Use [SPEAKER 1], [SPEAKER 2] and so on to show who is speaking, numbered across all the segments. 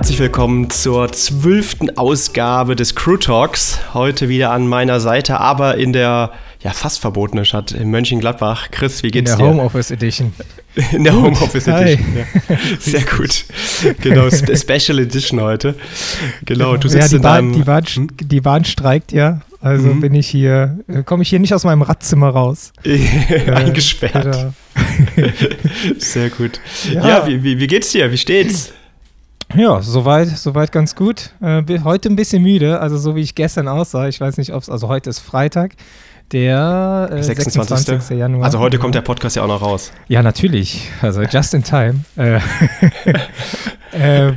[SPEAKER 1] Herzlich willkommen zur zwölften Ausgabe des Crew Talks. Heute wieder an meiner Seite, aber in der ja, fast verbotenen Stadt in Mönchengladbach. Chris, wie geht's
[SPEAKER 2] dir? In der Homeoffice Edition.
[SPEAKER 1] In der Homeoffice Edition. Ja. Sehr gut. Genau, Special Edition heute. Genau,
[SPEAKER 2] du sitzt ja, die Bahn, die, Bahn, die Bahn streikt ja. Also mhm. bin ich hier, äh, komme ich hier nicht aus meinem Radzimmer raus.
[SPEAKER 1] Eingesperrt. Äh, Sehr gut. Ja, ja wie, wie, wie geht's dir? Wie steht's?
[SPEAKER 2] Ja, soweit, soweit ganz gut. Äh, heute ein bisschen müde, also so wie ich gestern aussah. Ich weiß nicht, ob es, also heute ist Freitag, der äh, 26. 26. Januar.
[SPEAKER 1] Also heute kommt der Podcast ja auch noch raus.
[SPEAKER 2] Ja, natürlich. Also just in time. äh, ähm,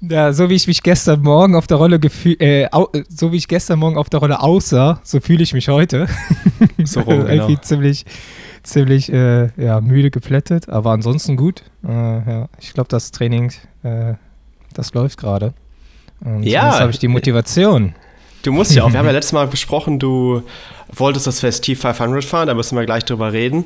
[SPEAKER 2] ja, so wie ich mich gestern Morgen auf der Rolle gefühlt, äh, so wie ich gestern Morgen auf der Rolle aussah, so fühle ich mich heute. So rum, genau. Irgendwie ziemlich, ziemlich äh, ja, müde geplättet, aber ansonsten gut. Äh, ja, ich glaube, das Training, äh, das läuft gerade.
[SPEAKER 1] Ja.
[SPEAKER 2] Jetzt habe ich die Motivation.
[SPEAKER 1] Du musst ja auch, wir haben ja letztes Mal besprochen, du wolltest das Festiv 500 fahren, da müssen wir gleich drüber reden.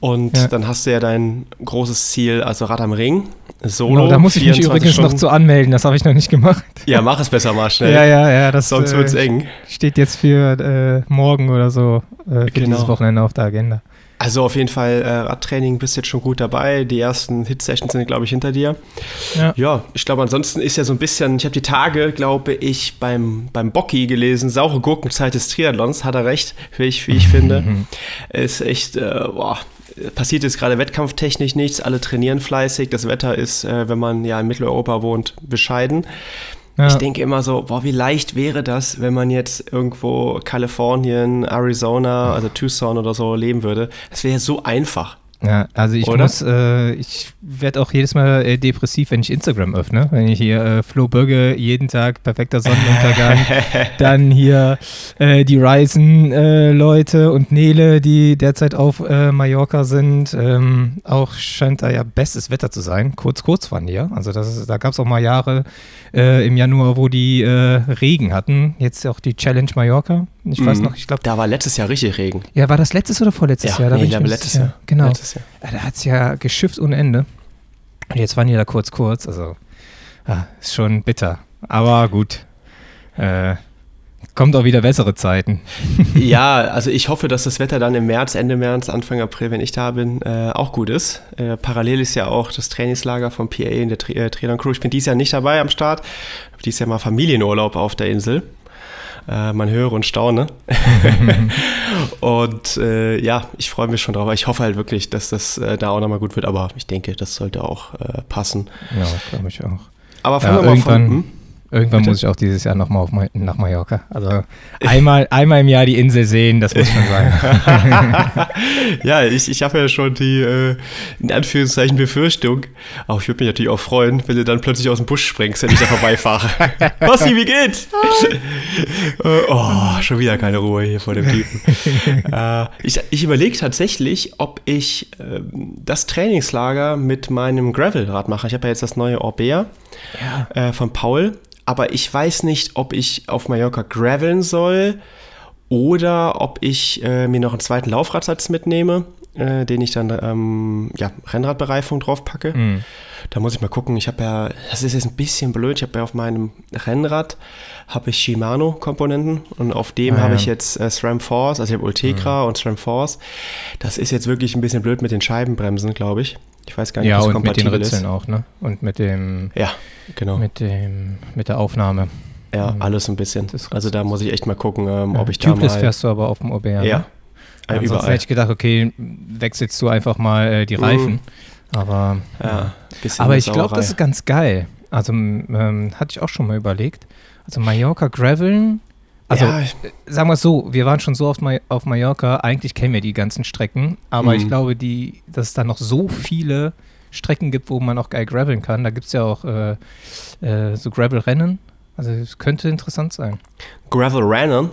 [SPEAKER 1] Und ja. dann hast du ja dein großes Ziel, also Rad am Ring, Solo. Genau,
[SPEAKER 2] da muss ich mich übrigens Stunden. noch zu anmelden, das habe ich noch nicht gemacht.
[SPEAKER 1] Ja, mach es besser mal schnell.
[SPEAKER 2] ja, ja, ja. Das,
[SPEAKER 1] Sonst wird es äh, eng.
[SPEAKER 2] Steht jetzt für äh, morgen oder so, äh, für genau. dieses Wochenende auf der Agenda.
[SPEAKER 1] Also auf jeden Fall äh, Radtraining bist jetzt schon gut dabei. Die ersten Hit-Sessions sind, glaube ich, hinter dir. Ja, ja ich glaube, ansonsten ist ja so ein bisschen, ich habe die Tage, glaube ich, beim, beim Bocki gelesen, saure Gurkenzeit des Triathlons, hat er recht, wie ich, wie ich finde. ist echt, äh, boah, passiert jetzt gerade wettkampftechnisch nichts, alle trainieren fleißig, das Wetter ist, äh, wenn man ja in Mitteleuropa wohnt, bescheiden. Ja. Ich denke immer so, boah, wie leicht wäre das, wenn man jetzt irgendwo Kalifornien, Arizona, also Tucson oder so leben würde. Das wäre so einfach.
[SPEAKER 2] Ja, also ich Oder? muss, äh, ich werde auch jedes Mal äh, depressiv, wenn ich Instagram öffne. Wenn ich hier äh, Flo Böge jeden Tag perfekter Sonnenuntergang, dann hier äh, die Ryzen-Leute äh, und Nele, die derzeit auf äh, Mallorca sind. Ähm, auch scheint da ja bestes Wetter zu sein. Kurz, kurz waren die ja. Also das ist, da gab es auch mal Jahre im Januar, wo die Regen hatten. Jetzt auch die Challenge Mallorca. Ich mhm. weiß noch, ich glaube.
[SPEAKER 1] Da war letztes Jahr richtig Regen.
[SPEAKER 2] Ja, war das letztes oder vorletztes
[SPEAKER 1] ja,
[SPEAKER 2] Jahr? Da
[SPEAKER 1] nee, ich glaube letztes Jahr.
[SPEAKER 2] Genau.
[SPEAKER 1] Letztes
[SPEAKER 2] Jahr. Da hat es ja geschifft ohne Ende. Und jetzt waren die da kurz, kurz. Also, ah, ist schon bitter. Aber gut. Äh, kommt auch wieder bessere Zeiten.
[SPEAKER 1] ja, also ich hoffe, dass das Wetter dann im März, Ende März, Anfang April, wenn ich da bin, äh, auch gut ist. Äh, parallel ist ja auch das Trainingslager vom PA in der Tri äh, Trainer Crew. Ich bin dieses Jahr nicht dabei am Start. Dieses Jahr mal Familienurlaub auf der Insel. Äh, man höre und staune. und äh, ja, ich freue mich schon drauf. Ich hoffe halt wirklich, dass das äh, da auch nochmal gut wird. Aber ich denke, das sollte auch äh, passen.
[SPEAKER 2] Ja, glaube ich auch.
[SPEAKER 1] Aber fangen ja, wir mal von. Hm?
[SPEAKER 2] Irgendwann Bitte? muss ich auch dieses Jahr nochmal nach Mallorca. Also einmal, einmal im Jahr die Insel sehen, das muss schon sein.
[SPEAKER 1] ja, ich, ich habe ja schon die, äh, in Anführungszeichen, Befürchtung. Aber ich würde mich natürlich auch freuen, wenn du dann plötzlich aus dem Busch springst, wenn ich da vorbeifahre. Bossi, wie geht's? Äh, oh, schon wieder keine Ruhe hier vor dem Typen. äh, ich ich überlege tatsächlich, ob ich äh, das Trainingslager mit meinem Gravelrad mache. Ich habe ja jetzt das neue Orbea ja. Äh, von Paul aber ich weiß nicht, ob ich auf Mallorca graveln soll oder ob ich äh, mir noch einen zweiten Laufradsatz mitnehme, äh, den ich dann ähm, ja, Rennradbereifung drauf packe. Mm. Da muss ich mal gucken. Ich habe ja, das ist jetzt ein bisschen blöd. Ich habe ja auf meinem Rennrad habe ich Shimano-Komponenten und auf dem ah, habe ja. ich jetzt äh, SRAM Force, also ich habe Ultegra mm. und SRAM Force. Das ist jetzt wirklich ein bisschen blöd mit den Scheibenbremsen, glaube ich. Ich weiß gar nicht,
[SPEAKER 2] ja, was kompatibel und mit den Ritzeln auch, ne? Und mit dem...
[SPEAKER 1] Ja, genau.
[SPEAKER 2] Mit, dem, mit der Aufnahme.
[SPEAKER 1] Ja, mhm. alles ein bisschen. Also da muss ich echt mal gucken, ähm, ja, ob ich Tubeless da mal...
[SPEAKER 2] fährst du aber auf dem OBR,
[SPEAKER 1] Ja.
[SPEAKER 2] Ne? Ja, überall. hätte ich gedacht, okay, wechselst du einfach mal äh, die Reifen. Mhm. Aber, ja, aber ich glaube, das ist ganz geil. Also ähm, hatte ich auch schon mal überlegt. Also Mallorca Graveln also, ja. sagen wir es so, wir waren schon so oft Ma auf Mallorca, eigentlich kennen wir die ganzen Strecken, aber mhm. ich glaube, die, dass es da noch so viele Strecken gibt, wo man auch geil graveln kann. Da gibt es ja auch äh, äh, so Gravel-Rennen. Also es könnte interessant sein.
[SPEAKER 1] Gravel-Rennen?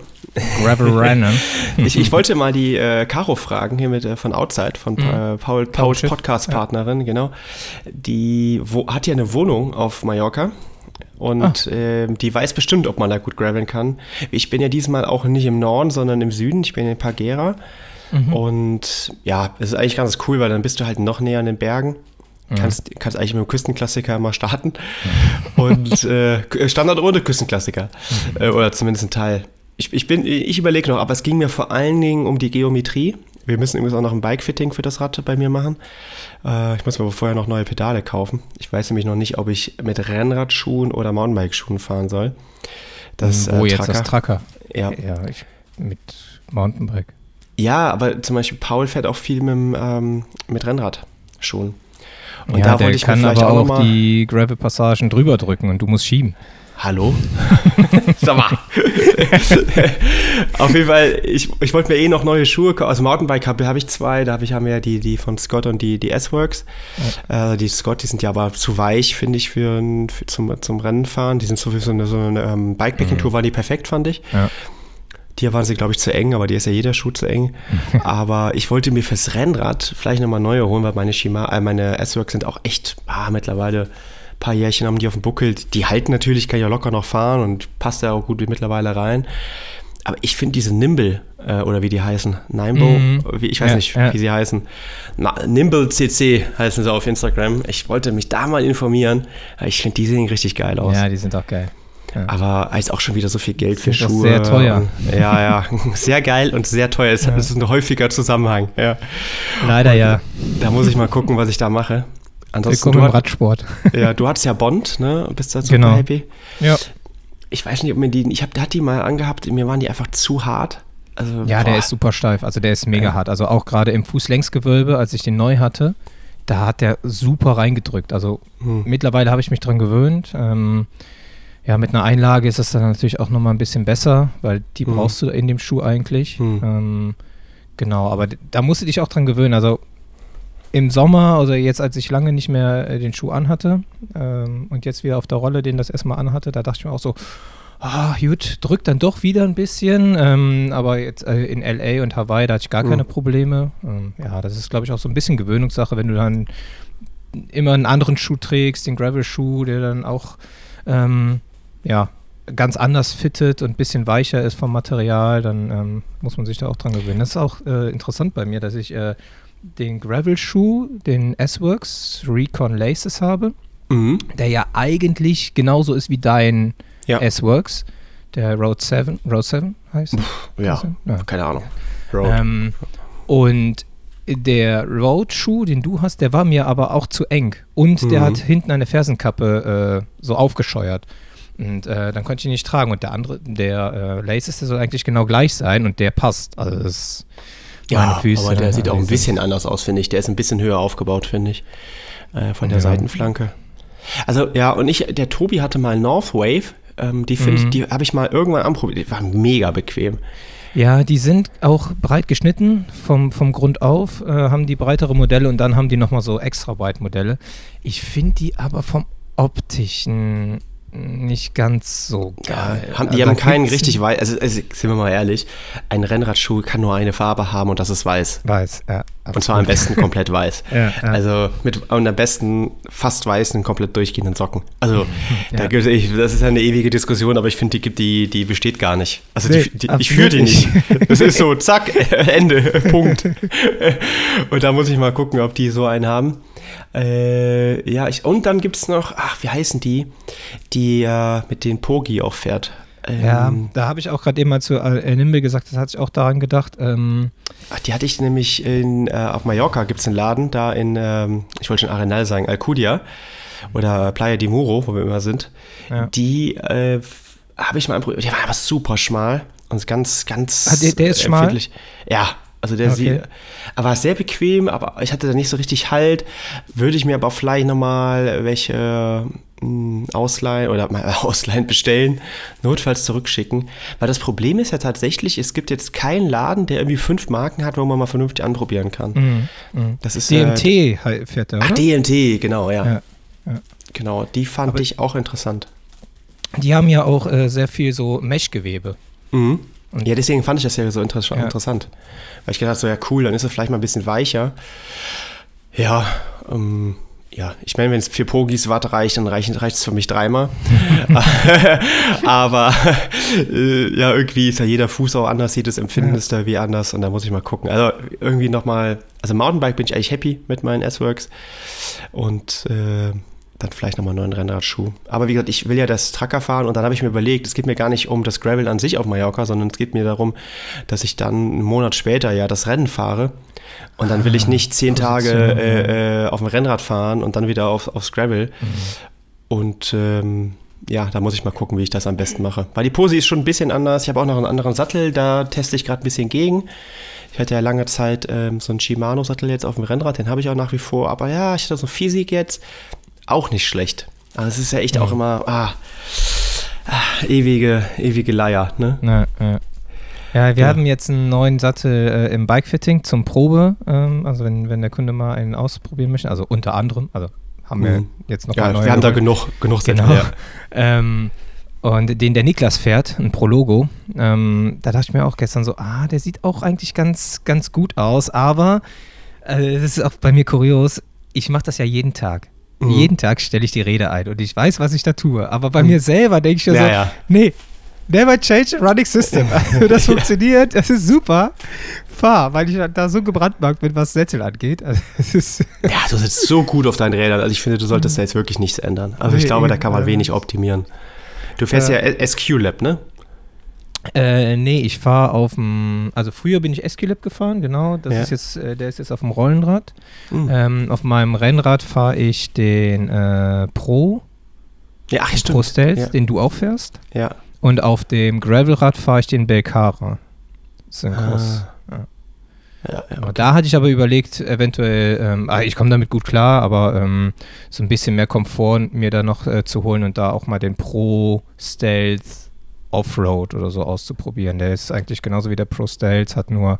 [SPEAKER 2] Gravel-Rennen.
[SPEAKER 1] ich, ich wollte mal die äh, Caro fragen, hier mit äh, von Outside, von mhm. Äh, Paul, Pauls Podcast-Partnerin, ja. genau. Die wo, hat ja eine Wohnung auf Mallorca und ah. äh, die weiß bestimmt, ob man da gut graveln kann. Ich bin ja diesmal auch nicht im Norden, sondern im Süden. Ich bin in Pagera. Mhm. Und ja, es ist eigentlich ganz cool, weil dann bist du halt noch näher an den Bergen. Mhm. Kannst, kannst eigentlich mit dem Küstenklassiker mal starten. Und äh, Standard ohne Küstenklassiker. Mhm. Äh, oder zumindest ein Teil. Ich, ich, ich überlege noch, aber es ging mir vor allen Dingen um die Geometrie. Wir müssen übrigens auch noch ein Bike-Fitting für das Rad bei mir machen. Äh, ich muss mir aber vorher noch neue Pedale kaufen. Ich weiß nämlich noch nicht, ob ich mit Rennradschuhen oder Mountainbike-Schuhen fahren soll.
[SPEAKER 2] Das, Wo äh, jetzt das Tracker?
[SPEAKER 1] Ja.
[SPEAKER 2] ja ich, mit Mountainbike.
[SPEAKER 1] Ja, aber zum Beispiel Paul fährt auch viel mit, ähm, mit Rennradschuhen.
[SPEAKER 2] Und ja, da der wollte ich kann aber auch, auch die Gravel-Passagen drüber drücken und du musst schieben.
[SPEAKER 1] Hallo? Sag mal. Auf jeden Fall, ich, ich wollte mir eh noch neue Schuhe kaufen. Also Mountainbike habe hab ich zwei. Da hab ich, haben wir ja die, die von Scott und die, die S-Works. Ja. Äh, die Scott, die sind ja aber zu weich, finde ich, für, für, zum, zum Rennenfahren. Die sind so für so eine, so eine ähm, Bikepacking-Tour, mhm. waren die perfekt, fand ich. Ja. Hier waren sie, glaube ich, zu eng, aber die ist ja jeder Schuh zu eng. aber ich wollte mir fürs Rennrad vielleicht nochmal neue holen, weil meine Shima, äh, meine S-Works sind auch echt ah, mittlerweile paar Jährchen haben die auf dem Buckel. Die halten natürlich, kann ich ja locker noch fahren und passt ja auch gut mittlerweile rein. Aber ich finde diese Nimble, äh, oder wie die heißen, Nimble, mhm. wie, ich weiß ja, nicht, ja. wie sie heißen. Na, Nimble CC heißen sie auf Instagram. Ich wollte mich da mal informieren. Ich finde, die sehen richtig geil aus.
[SPEAKER 2] Ja, die sind auch geil.
[SPEAKER 1] Ja. Aber ist auch schon wieder so viel Geld für das Schuhe.
[SPEAKER 2] Sehr teuer.
[SPEAKER 1] Ja, ja. Sehr geil und sehr teuer. Ja. Das ist ein häufiger Zusammenhang. Ja.
[SPEAKER 2] Leider und ja.
[SPEAKER 1] Da muss ich mal gucken, was ich da mache.
[SPEAKER 2] Ansonsten Willkommen im Radsport.
[SPEAKER 1] Ja, du hattest ja Bond, ne? Bist da
[SPEAKER 2] super genau. happy.
[SPEAKER 1] Ja. Ich weiß nicht, ob mir die, ich habe, der hat die mal angehabt, mir waren die einfach zu hart.
[SPEAKER 2] Also, ja, boah. der ist super steif, also der ist mega ja. hart. Also auch gerade im Fußlängsgewölbe, als ich den neu hatte, da hat der super reingedrückt. Also hm. mittlerweile habe ich mich dran gewöhnt. Ähm, ja, mit einer Einlage ist es dann natürlich auch nochmal ein bisschen besser, weil die hm. brauchst du in dem Schuh eigentlich. Hm. Ähm, genau, aber da musst du dich auch dran gewöhnen. Also im Sommer, also jetzt, als ich lange nicht mehr äh, den Schuh anhatte ähm, und jetzt wieder auf der Rolle den das erstmal anhatte, da dachte ich mir auch so, ah, gut, drückt dann doch wieder ein bisschen. Ähm, aber jetzt äh, in LA und Hawaii, da hatte ich gar mhm. keine Probleme. Ähm, ja, das ist, glaube ich, auch so ein bisschen Gewöhnungssache, wenn du dann immer einen anderen Schuh trägst, den Gravel-Schuh, der dann auch, ähm, ja, ganz anders fittet und ein bisschen weicher ist vom Material, dann ähm, muss man sich da auch dran gewöhnen. Das ist auch äh, interessant bei mir, dass ich äh, den Gravel-Schuh, den S-Works Recon Laces habe, mhm. der ja eigentlich genauso ist wie dein ja. S-Works, der Road 7, Road 7 heißt
[SPEAKER 1] ja, ja, keine Ahnung.
[SPEAKER 2] Ähm, und der Road-Schuh, den du hast, der war mir aber auch zu eng. Und mhm. der hat hinten eine Fersenkappe äh, so aufgescheuert. Und äh, dann konnte ich ihn nicht tragen. Und der andere, der äh, Laces, der soll eigentlich genau gleich sein und der passt. Also das ist
[SPEAKER 1] ja, Füße, aber der sieht auch ein bisschen anders aus, finde ich. Der ist ein bisschen höher aufgebaut, finde ich. Äh, von der ja. Seitenflanke. Also, ja, und ich, der Tobi hatte mal Northwave. Ähm, die finde mhm. ich, die habe ich mal irgendwann anprobiert. Die waren mega bequem.
[SPEAKER 2] Ja, die sind auch breit geschnitten vom, vom Grund auf, äh, haben die breitere Modelle und dann haben die nochmal so extra breit Modelle. Ich finde die aber vom optischen nicht ganz so geil.
[SPEAKER 1] Ja, haben, die also haben keinen richtig weiß, also, also, sind wir mal ehrlich, ein Rennradschuh kann nur eine Farbe haben und das ist weiß.
[SPEAKER 2] Weiß, ja.
[SPEAKER 1] Absolut. Und zwar am besten komplett weiß. ja, ja. Also mit und am besten fast weißen, komplett durchgehenden Socken. Also ja. da ich, das ist eine ewige Diskussion, aber ich finde, die, die, die besteht gar nicht. Also nee, die, die, ich führe die nicht. Das ist so, zack, Ende, Punkt. Und da muss ich mal gucken, ob die so einen haben. Äh, ja, ich, und dann gibt es noch, ach, wie heißen die, die äh, mit den Pogi auch fährt.
[SPEAKER 2] Ähm, ja, da habe ich auch gerade eben mal zu äh, Nimble gesagt, das hatte ich auch daran gedacht. Ähm,
[SPEAKER 1] ach, die hatte ich nämlich in, äh, auf Mallorca, gibt es einen Laden, da in, ähm, ich wollte schon Arenal sagen, Alcudia oder Playa di Muro, wo wir immer sind. Ja. Die äh, habe ich mal probiert, die war aber super schmal und ganz, ganz
[SPEAKER 2] ah, der, der ist schmal?
[SPEAKER 1] Ja, also der okay. sieht, er war sehr bequem, aber ich hatte da nicht so richtig Halt. Würde ich mir aber vielleicht nochmal welche hm, ausleihen oder mal ausleihen bestellen, notfalls zurückschicken. Weil das Problem ist ja tatsächlich, es gibt jetzt keinen Laden, der irgendwie fünf Marken hat, wo man mal vernünftig anprobieren kann. Mhm.
[SPEAKER 2] Mhm. Das ist DMT äh, fährt
[SPEAKER 1] er, Ach, DMT, genau, ja. ja, ja. Genau, die fand aber ich auch interessant.
[SPEAKER 2] Die haben ja auch äh, sehr viel so Meshgewebe.
[SPEAKER 1] Mhm. Und ja, deswegen fand ich das ja so inter ja. interessant. Weil ich gedacht so, ja cool, dann ist es vielleicht mal ein bisschen weicher. Ja, ähm, ja, ich meine, wenn es für Pogis Watt reicht, dann reicht es für mich dreimal. Aber äh, ja, irgendwie ist ja jeder Fuß auch anders, jedes Empfinden ist da wie anders und da muss ich mal gucken. Also irgendwie nochmal, also Mountainbike bin ich eigentlich happy mit meinen S-Works und äh, dann vielleicht nochmal einen neuen Rennradschuh. Aber wie gesagt, ich will ja das Tracker fahren und dann habe ich mir überlegt, es geht mir gar nicht um das Gravel an sich auf Mallorca, sondern es geht mir darum, dass ich dann einen Monat später ja das Rennen fahre und dann will ich nicht zehn Tage äh, äh, auf dem Rennrad fahren und dann wieder auf, aufs Gravel. Mhm. Und ähm, ja, da muss ich mal gucken, wie ich das am besten mache. Weil die Pose ist schon ein bisschen anders. Ich habe auch noch einen anderen Sattel, da teste ich gerade ein bisschen gegen. Ich hatte ja lange Zeit ähm, so einen Shimano-Sattel jetzt auf dem Rennrad, den habe ich auch nach wie vor. Aber ja, ich hatte so Physik jetzt, auch nicht schlecht. Also es ist ja echt mhm. auch immer ah, ah, ewige, ewige Leier. Ne?
[SPEAKER 2] Ja, ja. Ja, wir ja. haben jetzt einen neuen Sattel äh, im Bikefitting zum Probe. Ähm, also wenn, wenn der Kunde mal einen ausprobieren möchte, also unter anderem, also haben mhm. wir jetzt noch
[SPEAKER 1] ja, neue. Wir haben da genug, genug
[SPEAKER 2] genau. Ja. ähm, und den der Niklas fährt, ein Prologo, ähm, da dachte ich mir auch gestern so, ah, der sieht auch eigentlich ganz, ganz gut aus, aber äh, das ist auch bei mir kurios, ich mache das ja jeden Tag. Mhm. Jeden Tag stelle ich die Rede ein und ich weiß, was ich da tue. Aber bei mhm. mir selber denke ich ja, ja so, ja. nee, Never change a running system. Also das funktioniert, das ist super. Fahr, weil ich da so gebrandmarkt bin, was Sättel angeht. Also
[SPEAKER 1] ja, du sitzt so gut auf deinen Rädern. Also ich finde, du solltest da jetzt wirklich nichts ändern. Also ich glaube, da kann man wenig optimieren. Du fährst ja, ja SQ-Lab, ne?
[SPEAKER 2] Äh, nee, ich fahre auf dem, also früher bin ich SQ-Lab gefahren, genau. Das ja. ist jetzt, äh, der ist jetzt auf dem Rollenrad. Mhm. Ähm, auf meinem Rennrad fahre ich den äh, Pro.
[SPEAKER 1] Ja, ach,
[SPEAKER 2] stimmt. Pro Stealth, ja. den du auch fährst.
[SPEAKER 1] Ja.
[SPEAKER 2] Und auf dem Gravelrad fahre ich den Belcara. Cross. Ah. Ja. Ja, ja, okay. Da hatte ich aber überlegt, eventuell, ähm, ah, ich komme damit gut klar, aber ähm, so ein bisschen mehr Komfort mir da noch äh, zu holen und da auch mal den Pro Stealth Offroad oder so auszuprobieren. Der ist eigentlich genauso wie der Pro Stealth, hat nur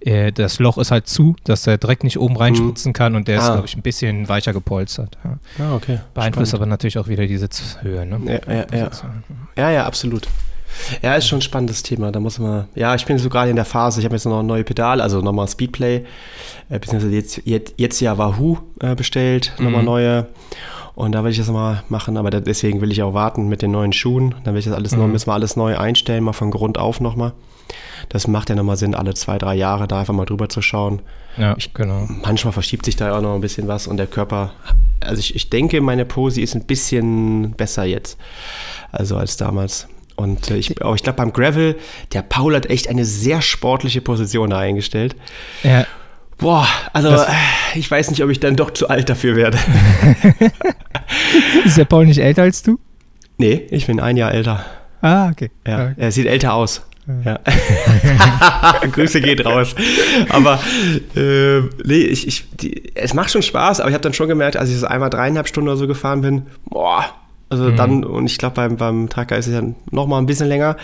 [SPEAKER 2] äh, das Loch ist halt zu, dass er direkt nicht oben reinspritzen mhm. kann und der ah. ist, glaube ich, ein bisschen weicher gepolstert.
[SPEAKER 1] Ja. Ah, okay.
[SPEAKER 2] Beeinflusst Spannend. aber natürlich auch wieder die Sitzhöhe. Ne?
[SPEAKER 1] Ja, ja, ja. ja, ja, absolut. Ja, ist schon ein spannendes Thema. Da muss man, ja, ich bin so gerade in der Phase, ich habe jetzt noch ein neue Pedal, also nochmal Speedplay, äh, beziehungsweise jetzt, jetzt, jetzt ja Wahoo äh, bestellt, mhm. nochmal neue. Und da will ich das mal machen, aber deswegen will ich auch warten mit den neuen Schuhen. Dann will ich das alles mhm. neu, müssen wir alles neu einstellen, mal von Grund auf nochmal. Das macht ja nochmal Sinn, alle zwei, drei Jahre da einfach mal drüber zu schauen.
[SPEAKER 2] Ja, ich, genau.
[SPEAKER 1] Manchmal verschiebt sich da auch noch ein bisschen was und der Körper, also ich, ich denke, meine Posi ist ein bisschen besser jetzt, also als damals. Und äh, ich, ich glaube, beim Gravel, der Paul hat echt eine sehr sportliche Position da eingestellt.
[SPEAKER 2] Ja.
[SPEAKER 1] Boah, also das, äh, ich weiß nicht, ob ich dann doch zu alt dafür werde.
[SPEAKER 2] Ist der Paul nicht älter als du?
[SPEAKER 1] Nee, ich bin ein Jahr älter.
[SPEAKER 2] Ah, okay.
[SPEAKER 1] Ja,
[SPEAKER 2] okay.
[SPEAKER 1] er sieht älter aus. Ja. Grüße geht raus. Aber äh, nee, ich, ich, die, es macht schon Spaß, aber ich habe dann schon gemerkt, als ich so einmal dreieinhalb Stunden oder so gefahren bin, boah, also mhm. dann, und ich glaube, beim, beim Tracker ist es ja noch mal ein bisschen länger.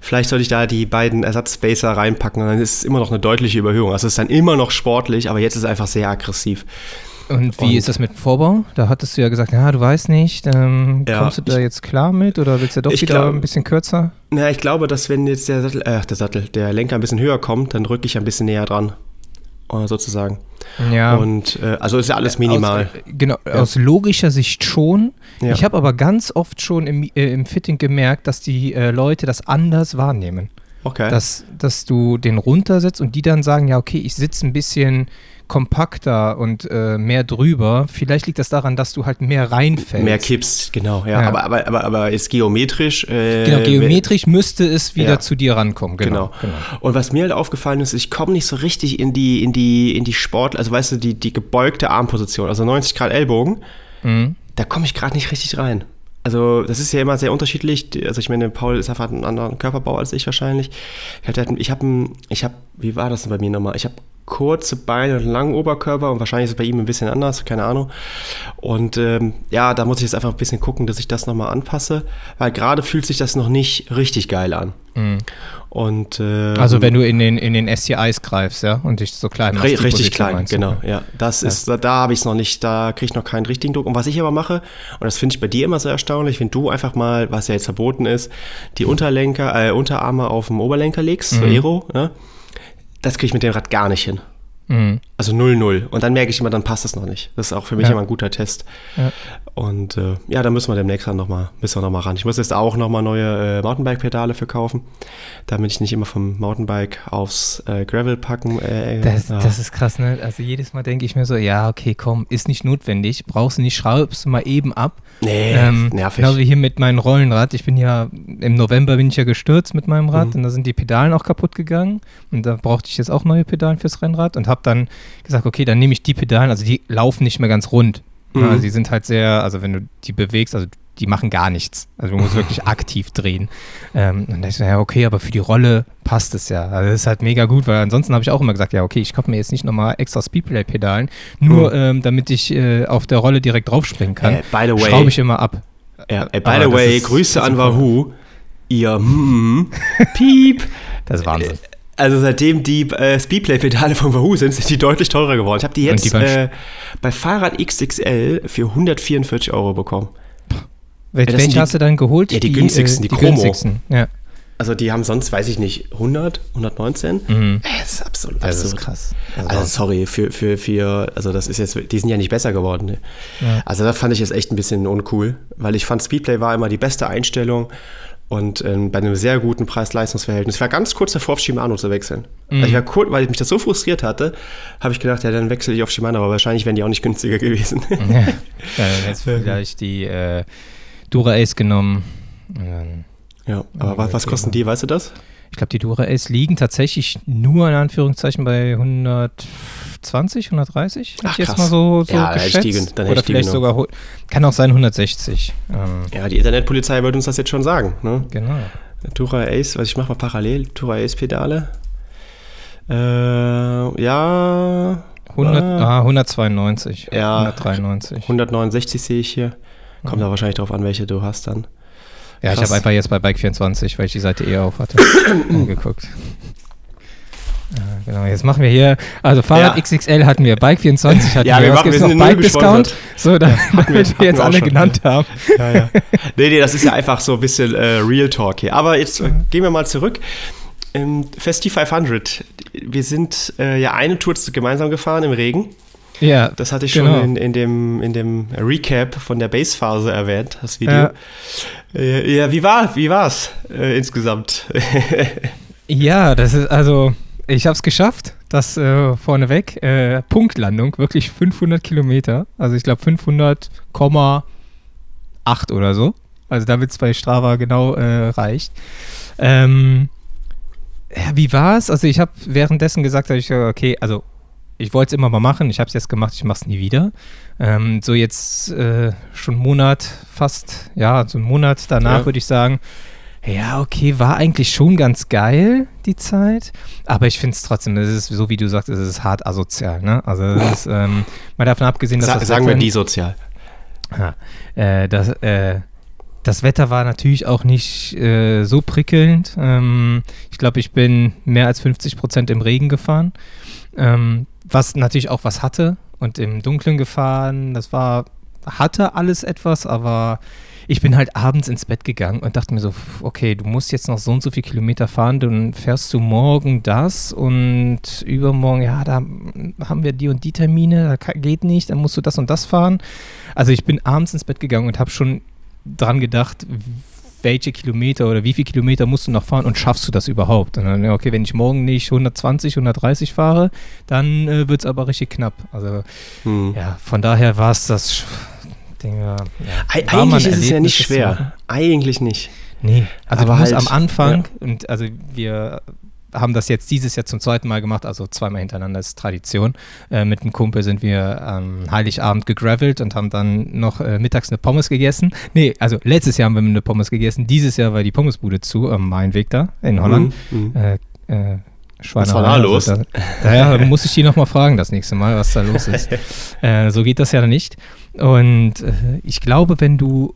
[SPEAKER 1] Vielleicht sollte ich da die beiden Ersatzspacer reinpacken und dann ist es immer noch eine deutliche Überhöhung. Also es ist dann immer noch sportlich, aber jetzt ist es einfach sehr aggressiv.
[SPEAKER 2] Und wie und, ist das mit dem Vorbau? Da hattest du ja gesagt, ja, du weißt nicht, ähm, ja, kommst du da ich, jetzt klar mit oder willst du doch wieder glaub, ein bisschen kürzer?
[SPEAKER 1] Na, ich glaube, dass wenn jetzt der Sattel, äh, der Sattel, der Lenker ein bisschen höher kommt, dann rücke ich ein bisschen näher dran sozusagen.
[SPEAKER 2] Ja.
[SPEAKER 1] Und äh, also ist ja alles minimal.
[SPEAKER 2] Aus, genau, ja. aus logischer Sicht schon. Ja. Ich habe aber ganz oft schon im, äh, im Fitting gemerkt, dass die äh, Leute das anders wahrnehmen.
[SPEAKER 1] Okay.
[SPEAKER 2] Dass, dass du den runtersetzt und die dann sagen, ja, okay, ich sitze ein bisschen kompakter und äh, mehr drüber. Vielleicht liegt das daran, dass du halt mehr reinfällst.
[SPEAKER 1] Mehr kippst, genau, ja. ja. Aber, aber, aber, aber ist geometrisch.
[SPEAKER 2] Äh, genau, geometrisch müsste es wieder ja. zu dir rankommen. Genau, genau, genau.
[SPEAKER 1] Und was mir halt aufgefallen ist, ich komme nicht so richtig in die, in die, in die Sport, also weißt du, die, die gebeugte Armposition, also 90 Grad Ellbogen. Mhm. Da komme ich gerade nicht richtig rein. Also das ist ja immer sehr unterschiedlich. Also ich meine, Paul ist einfach einen anderen Körperbau als ich wahrscheinlich. Ich habe, ich habe, wie war das denn bei mir nochmal? Ich habe kurze Beine und langen Oberkörper und wahrscheinlich ist es bei ihm ein bisschen anders, keine Ahnung. Und ähm, ja, da muss ich jetzt einfach ein bisschen gucken, dass ich das nochmal anpasse, weil gerade fühlt sich das noch nicht richtig geil an. Mhm. Und, ähm,
[SPEAKER 2] also wenn du in den, in den STIs greifst, ja, und dich so klein
[SPEAKER 1] machst. Richtig Position klein, meinst, genau, ja. Das ja. ist, da, da habe ich es noch nicht, da kriege ich noch keinen richtigen Druck. Und was ich aber mache, und das finde ich bei dir immer sehr erstaunlich, wenn du einfach mal, was ja jetzt verboten ist, die Unterlenker, äh, Unterarme auf dem Oberlenker legst, mhm. so Aero, ne? Das kriege ich mit dem Rad gar nicht hin. Mhm. Also 0-0. Und dann merke ich immer, dann passt es noch nicht. Das ist auch für mich ja. immer ein guter Test. Ja. Und äh, ja, da müssen wir demnächst dann nochmal noch ran. Ich muss jetzt auch nochmal neue äh, Mountainbike-Pedale verkaufen, damit ich nicht immer vom Mountainbike aufs äh, Gravel packen.
[SPEAKER 2] Äh, das, ja. das, ist krass, ne? Also jedes Mal denke ich mir so, ja, okay, komm, ist nicht notwendig, brauchst du nicht, schraubst du mal eben ab.
[SPEAKER 1] Nee, ähm,
[SPEAKER 2] nervig. Genau wie hier mit meinem Rollenrad. Ich bin ja, im November bin ich ja gestürzt mit meinem Rad mhm. und da sind die Pedalen auch kaputt gegangen und da brauchte ich jetzt auch neue Pedalen fürs Rennrad und habe dann gesagt, okay, dann nehme ich die Pedalen, also die laufen nicht mehr ganz rund. Mhm. Also die sind halt sehr, also wenn du die bewegst, also die machen gar nichts. Also du musst wirklich aktiv drehen. Ähm, und dann dachte ich so, ja, okay, aber für die Rolle passt es ja. Also das ist halt mega gut, weil ansonsten habe ich auch immer gesagt, ja, okay, ich kaufe mir jetzt nicht nochmal extra Speedplay-Pedalen, nur mhm. ähm, damit ich äh, auf der Rolle direkt draufspringen kann. Äh,
[SPEAKER 1] by the way.
[SPEAKER 2] Schraube ich immer ab.
[SPEAKER 1] Ja, äh, by the way, Grüße an Wahoo. Ihr mm, Piep.
[SPEAKER 2] Das ist Wahnsinn.
[SPEAKER 1] Also seitdem die äh, Speedplay-Pedale von Wahoo sind, sind die deutlich teurer geworden. Ich habe die jetzt die äh, bei Fahrrad XXL für 144 Euro bekommen.
[SPEAKER 2] Welche, welche hast du dann geholt?
[SPEAKER 1] Ja, die, die günstigsten, die, die Chromo. Günstigsten,
[SPEAKER 2] ja.
[SPEAKER 1] Also die haben sonst, weiß ich nicht, 100, 119. Mhm. Das ist absolut,
[SPEAKER 2] das ist krass.
[SPEAKER 1] Also, also, sorry, für, für, für, also das ist jetzt, die sind ja nicht besser geworden. Ne? Ja. Also da fand ich jetzt echt ein bisschen uncool, weil ich fand, Speedplay war immer die beste Einstellung und ähm, bei einem sehr guten Preis-Leistungs-Verhältnis. Ich war ganz kurz davor, auf Shimano zu wechseln. Mhm. Also ich war kurz, weil ich mich das so frustriert hatte, habe ich gedacht, ja, dann wechsle ich auf Shimano, aber wahrscheinlich wären die auch nicht günstiger gewesen. Ja,
[SPEAKER 2] ja jetzt vielleicht die äh, Dura Ace genommen.
[SPEAKER 1] ja, aber was, was kosten die, weißt du das?
[SPEAKER 2] Ich glaube, die Dura Ace liegen tatsächlich nur in Anführungszeichen bei 100 120, 130,
[SPEAKER 1] hätte ich jetzt mal so, so ja, geschätzt. Die,
[SPEAKER 2] dann Oder vielleicht sogar, kann auch sein 160.
[SPEAKER 1] Ähm. Ja, die Internetpolizei würde uns das jetzt schon sagen. Ne?
[SPEAKER 2] Genau.
[SPEAKER 1] Tura Ace, was ich mache mal parallel, Tura Ace Pedale. Äh, ja.
[SPEAKER 2] 100, ah, 192.
[SPEAKER 1] Ja. 193. 169 sehe ich hier. Kommt mhm. da wahrscheinlich drauf an, welche du hast dann.
[SPEAKER 2] Ja, Krass. ich habe einfach jetzt bei Bike24, weil ich die Seite eher auf hatte, angeguckt. Ja, genau, jetzt machen wir hier, also Fahrrad ja. XXL hatten wir, Bike 24 hatten
[SPEAKER 1] ja, wir.
[SPEAKER 2] wir
[SPEAKER 1] Was gibt noch?
[SPEAKER 2] Bike Discount? So, da ja, wir, wir jetzt alle schon, genannt ja. haben.
[SPEAKER 1] Ja, ja. Nee, nee, das ist ja einfach so ein bisschen äh, Real Talk hier. Aber jetzt äh, gehen wir mal zurück. Ähm, Festi 500. Wir sind äh, ja eine Tour gemeinsam gefahren im Regen.
[SPEAKER 2] Ja.
[SPEAKER 1] Das hatte ich genau. schon in, in, dem, in dem Recap von der Base-Phase erwähnt, das Video. Ja, äh, ja wie war wie war's äh, insgesamt?
[SPEAKER 2] ja, das ist also ich habe es geschafft, das äh, vorneweg. Äh, Punktlandung, wirklich 500 Kilometer. Also ich glaube 500,8 oder so. Also damit es bei Strava genau äh, reicht. Ähm, ja, wie war es? Also ich habe währenddessen gesagt, ich, okay, also ich wollte es immer mal machen, ich habe es jetzt gemacht, ich mache es nie wieder. Ähm, so jetzt äh, schon einen Monat, fast, ja, so einen Monat danach ja. würde ich sagen, ja, okay, war eigentlich schon ganz geil, die Zeit. Aber ich finde es trotzdem, es ist so wie du sagst, es ist hart asozial. Ne? Also, es ist, ähm, mal davon abgesehen, dass. Sa
[SPEAKER 1] das sagen Wetter, wir die sozial.
[SPEAKER 2] Ja, äh, das, äh, das Wetter war natürlich auch nicht äh, so prickelnd. Ähm, ich glaube, ich bin mehr als 50 Prozent im Regen gefahren. Ähm, was natürlich auch was hatte. Und im Dunkeln gefahren, das war, hatte alles etwas, aber ich bin halt abends ins Bett gegangen und dachte mir so, okay, du musst jetzt noch so und so viele Kilometer fahren, dann fährst du morgen das und übermorgen, ja, da haben wir die und die Termine, da geht nicht, dann musst du das und das fahren. Also ich bin abends ins Bett gegangen und habe schon dran gedacht, welche Kilometer oder wie viele Kilometer musst du noch fahren und schaffst du das überhaupt? Und dann, okay, wenn ich morgen nicht 120, 130 fahre, dann äh, wird es aber richtig knapp. Also hm. ja, von daher war es das Dinge.
[SPEAKER 1] Ja, Eigentlich ist es ja nicht schwer. Eigentlich nicht.
[SPEAKER 2] Nee, also Aber du halt, am Anfang, ja. und also wir haben das jetzt dieses Jahr zum zweiten Mal gemacht, also zweimal hintereinander ist Tradition. Äh, mit einem Kumpel sind wir am Heiligabend gegravelt und haben dann noch äh, mittags eine Pommes gegessen. Nee, also letztes Jahr haben wir eine Pommes gegessen, dieses Jahr war die Pommesbude zu am Mainweg da in Holland. Mhm, mhm. äh, äh
[SPEAKER 1] was war da los?
[SPEAKER 2] Also, da, daher muss ich die nochmal fragen das nächste Mal, was da los ist. äh, so geht das ja nicht. Und äh, ich glaube, wenn du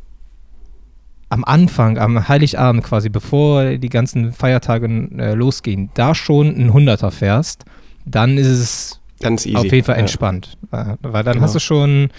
[SPEAKER 2] am Anfang, am Heiligabend quasi, bevor die ganzen Feiertage äh, losgehen, da schon ein Hunderter fährst, dann ist es
[SPEAKER 1] Ganz
[SPEAKER 2] auf jeden Fall entspannt. Ja. Äh, weil dann genau. hast du schon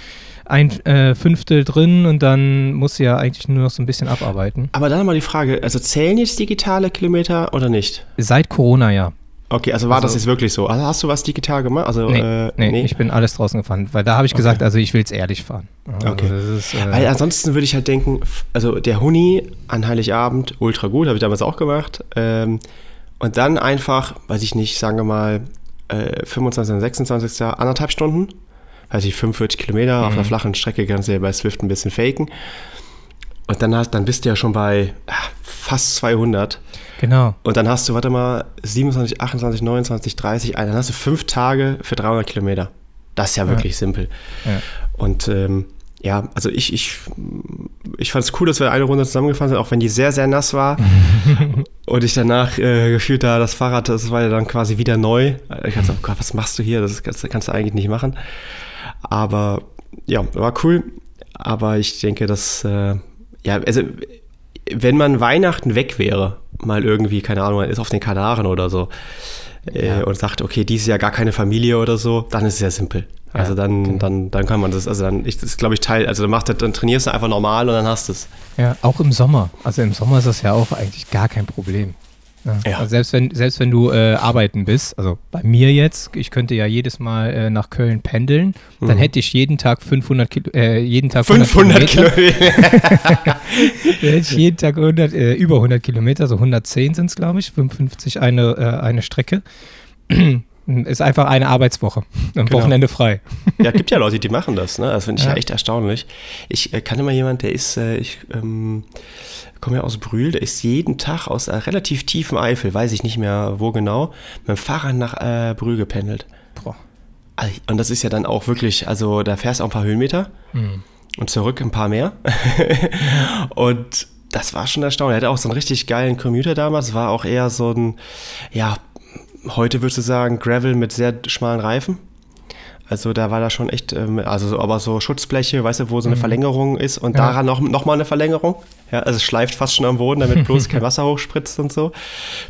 [SPEAKER 2] ein äh, Fünftel drin und dann musst du ja eigentlich nur noch so ein bisschen abarbeiten.
[SPEAKER 1] Aber dann mal die Frage, also zählen jetzt digitale Kilometer oder nicht?
[SPEAKER 2] Seit Corona ja.
[SPEAKER 1] Okay, also war also, das jetzt wirklich so? Also hast du was digital gemacht? Also,
[SPEAKER 2] nee, äh, nee, nee, ich bin alles draußen gefahren, weil da habe ich okay. gesagt, also ich will es ehrlich fahren. Also
[SPEAKER 1] okay. Ist, äh, weil ansonsten würde ich halt denken, also der Huni an Heiligabend, ultra gut, habe ich damals auch gemacht. Ähm, und dann einfach, weiß ich nicht, sagen wir mal, äh, 25. 26. anderthalb Stunden, weiß ich, 45 Kilometer mhm. auf einer flachen Strecke, kannst du ja bei Swift ein bisschen faken. Und dann, hast, dann bist du ja schon bei ach, fast 200.
[SPEAKER 2] Genau.
[SPEAKER 1] Und dann hast du, warte mal, 27, 28, 29, 30, dann hast du fünf Tage für 300 Kilometer. Das ist ja, ja. wirklich simpel. Ja. Und ähm, ja, also ich, ich, ich fand es cool, dass wir eine Runde zusammengefahren sind, auch wenn die sehr, sehr nass war. und ich danach äh, gefühlt da das Fahrrad, das war ja dann quasi wieder neu. Ich dachte, oh Gott, was machst du hier? Das kannst, kannst du eigentlich nicht machen. Aber ja, war cool. Aber ich denke, dass, äh, ja, also wenn man Weihnachten weg wäre, mal irgendwie, keine Ahnung, man ist auf den Kanaren oder so äh, ja. und sagt, okay, dieses Jahr gar keine Familie oder so, dann ist es ja simpel. Also dann, genau. dann, dann kann man das, also dann, ich, das glaube ich Teil, also dann, macht, dann trainierst du einfach normal und dann hast du es.
[SPEAKER 2] Ja, auch im Sommer. Also im Sommer ist das ja auch eigentlich gar kein Problem. Ja. Also selbst wenn, selbst wenn du äh, arbeiten bist, also bei mir jetzt, ich könnte ja jedes Mal äh, nach Köln pendeln, mhm. dann hätte ich jeden Tag 500 Kilo, äh, jeden Tag
[SPEAKER 1] 500 Kilometer.
[SPEAKER 2] hätte ich jeden Tag 100, äh, über 100 Kilometer, so 110 sind es, glaube ich, 55 eine, äh, eine Strecke. Ist einfach eine Arbeitswoche. Am genau. Wochenende frei.
[SPEAKER 1] Ja, gibt ja Leute, die machen das. Ne? Das finde ich ja. echt erstaunlich. Ich äh, kann immer jemand, der ist, äh, ich ähm, komme ja aus Brühl, der ist jeden Tag aus einer relativ tiefen Eifel, weiß ich nicht mehr wo genau, mit dem Fahrrad nach äh, Brühl gependelt. Boah. Und das ist ja dann auch wirklich, also da fährst du auch ein paar Höhenmeter mhm. und zurück ein paar mehr. und das war schon erstaunlich. Er hatte auch so einen richtig geilen Commuter damals, war auch eher so ein, ja, heute würdest du sagen, Gravel mit sehr schmalen Reifen. Also da war da schon echt, ähm, also so, aber so Schutzbleche, weißt du, wo so eine mhm. Verlängerung ist und ja. daran noch, noch mal eine Verlängerung. Ja, also es schleift fast schon am Boden, damit bloß kein Wasser hochspritzt und so.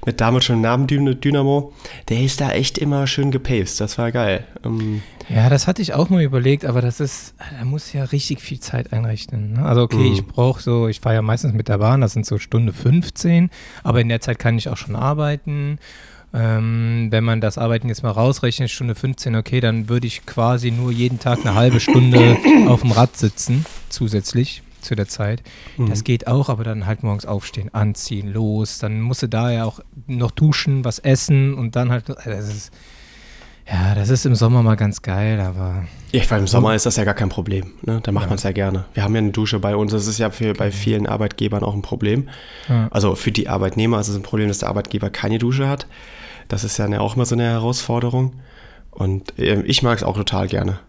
[SPEAKER 1] Mit damit schon Namendynamo. Der ist da echt immer schön gepaced. Das war geil.
[SPEAKER 2] Ähm, ja, das hatte ich auch mal überlegt, aber das ist, da muss ja richtig viel Zeit einrechnen. Ne? Also okay, mhm. ich brauche so, ich fahre ja meistens mit der Bahn, das sind so Stunde 15, aber in der Zeit kann ich auch schon arbeiten. Ähm, wenn man das Arbeiten jetzt mal rausrechnet, Stunde 15, okay, dann würde ich quasi nur jeden Tag eine halbe Stunde auf dem Rad sitzen, zusätzlich zu der Zeit. Mhm. Das geht auch, aber dann halt morgens aufstehen, anziehen, los. Dann musst du da ja auch noch duschen, was essen und dann halt. Also das ist, ja, das ist im Sommer mal ganz geil, aber.
[SPEAKER 1] Ja, weil im Sommer ist das ja gar kein Problem. Ne? Da macht ja. man es ja gerne. Wir haben ja eine Dusche bei uns. Das ist ja für, bei vielen Arbeitgebern auch ein Problem. Ja. Also für die Arbeitnehmer ist es ein Problem, dass der Arbeitgeber keine Dusche hat. Das ist ja auch immer so eine Herausforderung. Und äh, ich mag es auch total gerne.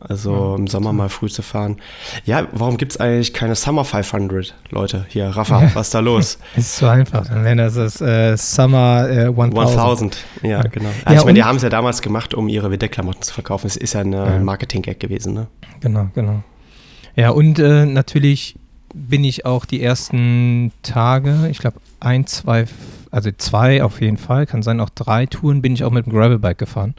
[SPEAKER 1] Also ja, im Sommer mal früh zu fahren. Ja, warum gibt es eigentlich keine Summer 500, Leute? Hier, Rafa, was ist da los?
[SPEAKER 2] ist so einfach. Dann wäre das das äh, Summer äh, 1000. 1000,
[SPEAKER 1] ja, genau. Ja, ich meine, die haben es ja damals gemacht, um ihre WD-Klamotten zu verkaufen. Es ist ja ein ja. Marketing-Gag gewesen, ne?
[SPEAKER 2] Genau, genau. Ja, und äh, natürlich bin ich auch die ersten Tage, ich glaube ein, zwei, also zwei auf jeden Fall, kann sein auch drei Touren, bin ich auch mit dem Gravelbike gefahren.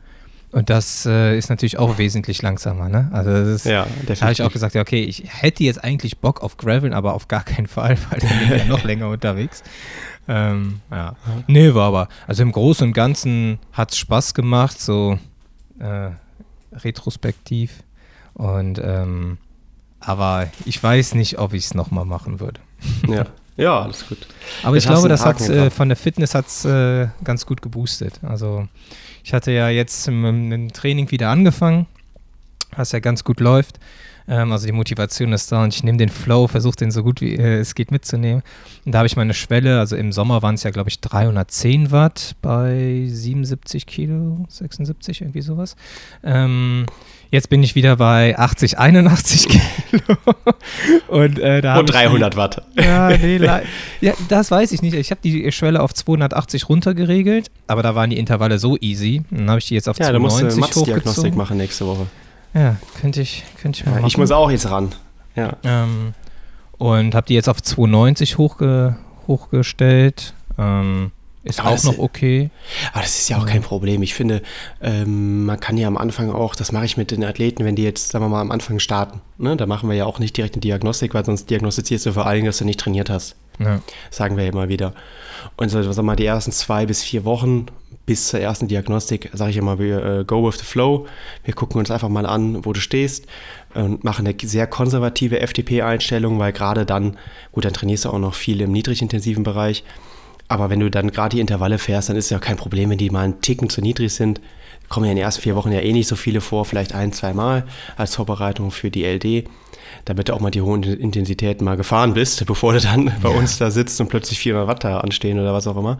[SPEAKER 2] Und das äh, ist natürlich auch wesentlich langsamer, ne? Also das ist, ja, da habe ich auch gesagt, ja, okay, ich hätte jetzt eigentlich Bock auf Graveln, aber auf gar keinen Fall, weil dann bin ich ja noch länger unterwegs. Ähm, ja. Nee, war aber, also im Großen und Ganzen hat es Spaß gemacht, so äh, retrospektiv. Und ähm, aber ich weiß nicht, ob ich es nochmal machen würde.
[SPEAKER 1] Ja. Ja, alles gut.
[SPEAKER 2] Aber jetzt ich glaube, das hat äh, von der Fitness hat's äh, ganz gut geboostet. Also ich hatte ja jetzt mit dem Training wieder angefangen, was ja ganz gut läuft. Ähm, also die Motivation ist da und ich nehme den Flow, versuche den so gut wie äh, es geht mitzunehmen. Und da habe ich meine Schwelle, also im Sommer waren es ja, glaube ich, 310 Watt bei 77 Kilo, 76, irgendwie sowas. Ähm, Jetzt bin ich wieder bei 80, 81 Kilo.
[SPEAKER 1] Und, äh, da Und 300 die, Watt.
[SPEAKER 2] Ja, nee, ja, das weiß ich nicht. Ich habe die Schwelle auf 280 runtergeregelt, aber da waren die Intervalle so easy. Dann habe ich die jetzt auf ja, 290
[SPEAKER 1] Ja, du musst Diagnostik machen nächste Woche.
[SPEAKER 2] Ja, könnte ich, könnte ich mal ja,
[SPEAKER 1] machen. Ich muss auch jetzt ran. Ja.
[SPEAKER 2] Ähm, und habe die jetzt auf 290 hochge hochgestellt. Ähm, ist aber auch noch okay.
[SPEAKER 1] Aber das ist ja auch kein Problem. Ich finde, ähm, man kann ja am Anfang auch, das mache ich mit den Athleten, wenn die jetzt, sagen wir mal, am Anfang starten. Ne? Da machen wir ja auch nicht direkt eine Diagnostik, weil sonst diagnostizierst du vor allen Dingen, dass du nicht trainiert hast. Ja. Sagen wir ja immer wieder. Und so, sagen wir mal, die ersten zwei bis vier Wochen bis zur ersten Diagnostik, sage ich immer, wir äh, go with the flow. Wir gucken uns einfach mal an, wo du stehst und machen eine sehr konservative FTP-Einstellung, weil gerade dann, gut, dann trainierst du auch noch viel im niedrigintensiven Bereich. Aber wenn du dann gerade die Intervalle fährst, dann ist ja kein Problem, wenn die mal einen Ticken zu niedrig sind. Kommen ja in den ersten vier Wochen ja eh nicht so viele vor, vielleicht ein, zwei Mal als Vorbereitung für die LD, damit du auch mal die hohen Intensitäten mal gefahren bist, bevor du dann bei uns da sitzt und plötzlich 400 Watt da anstehen oder was auch immer.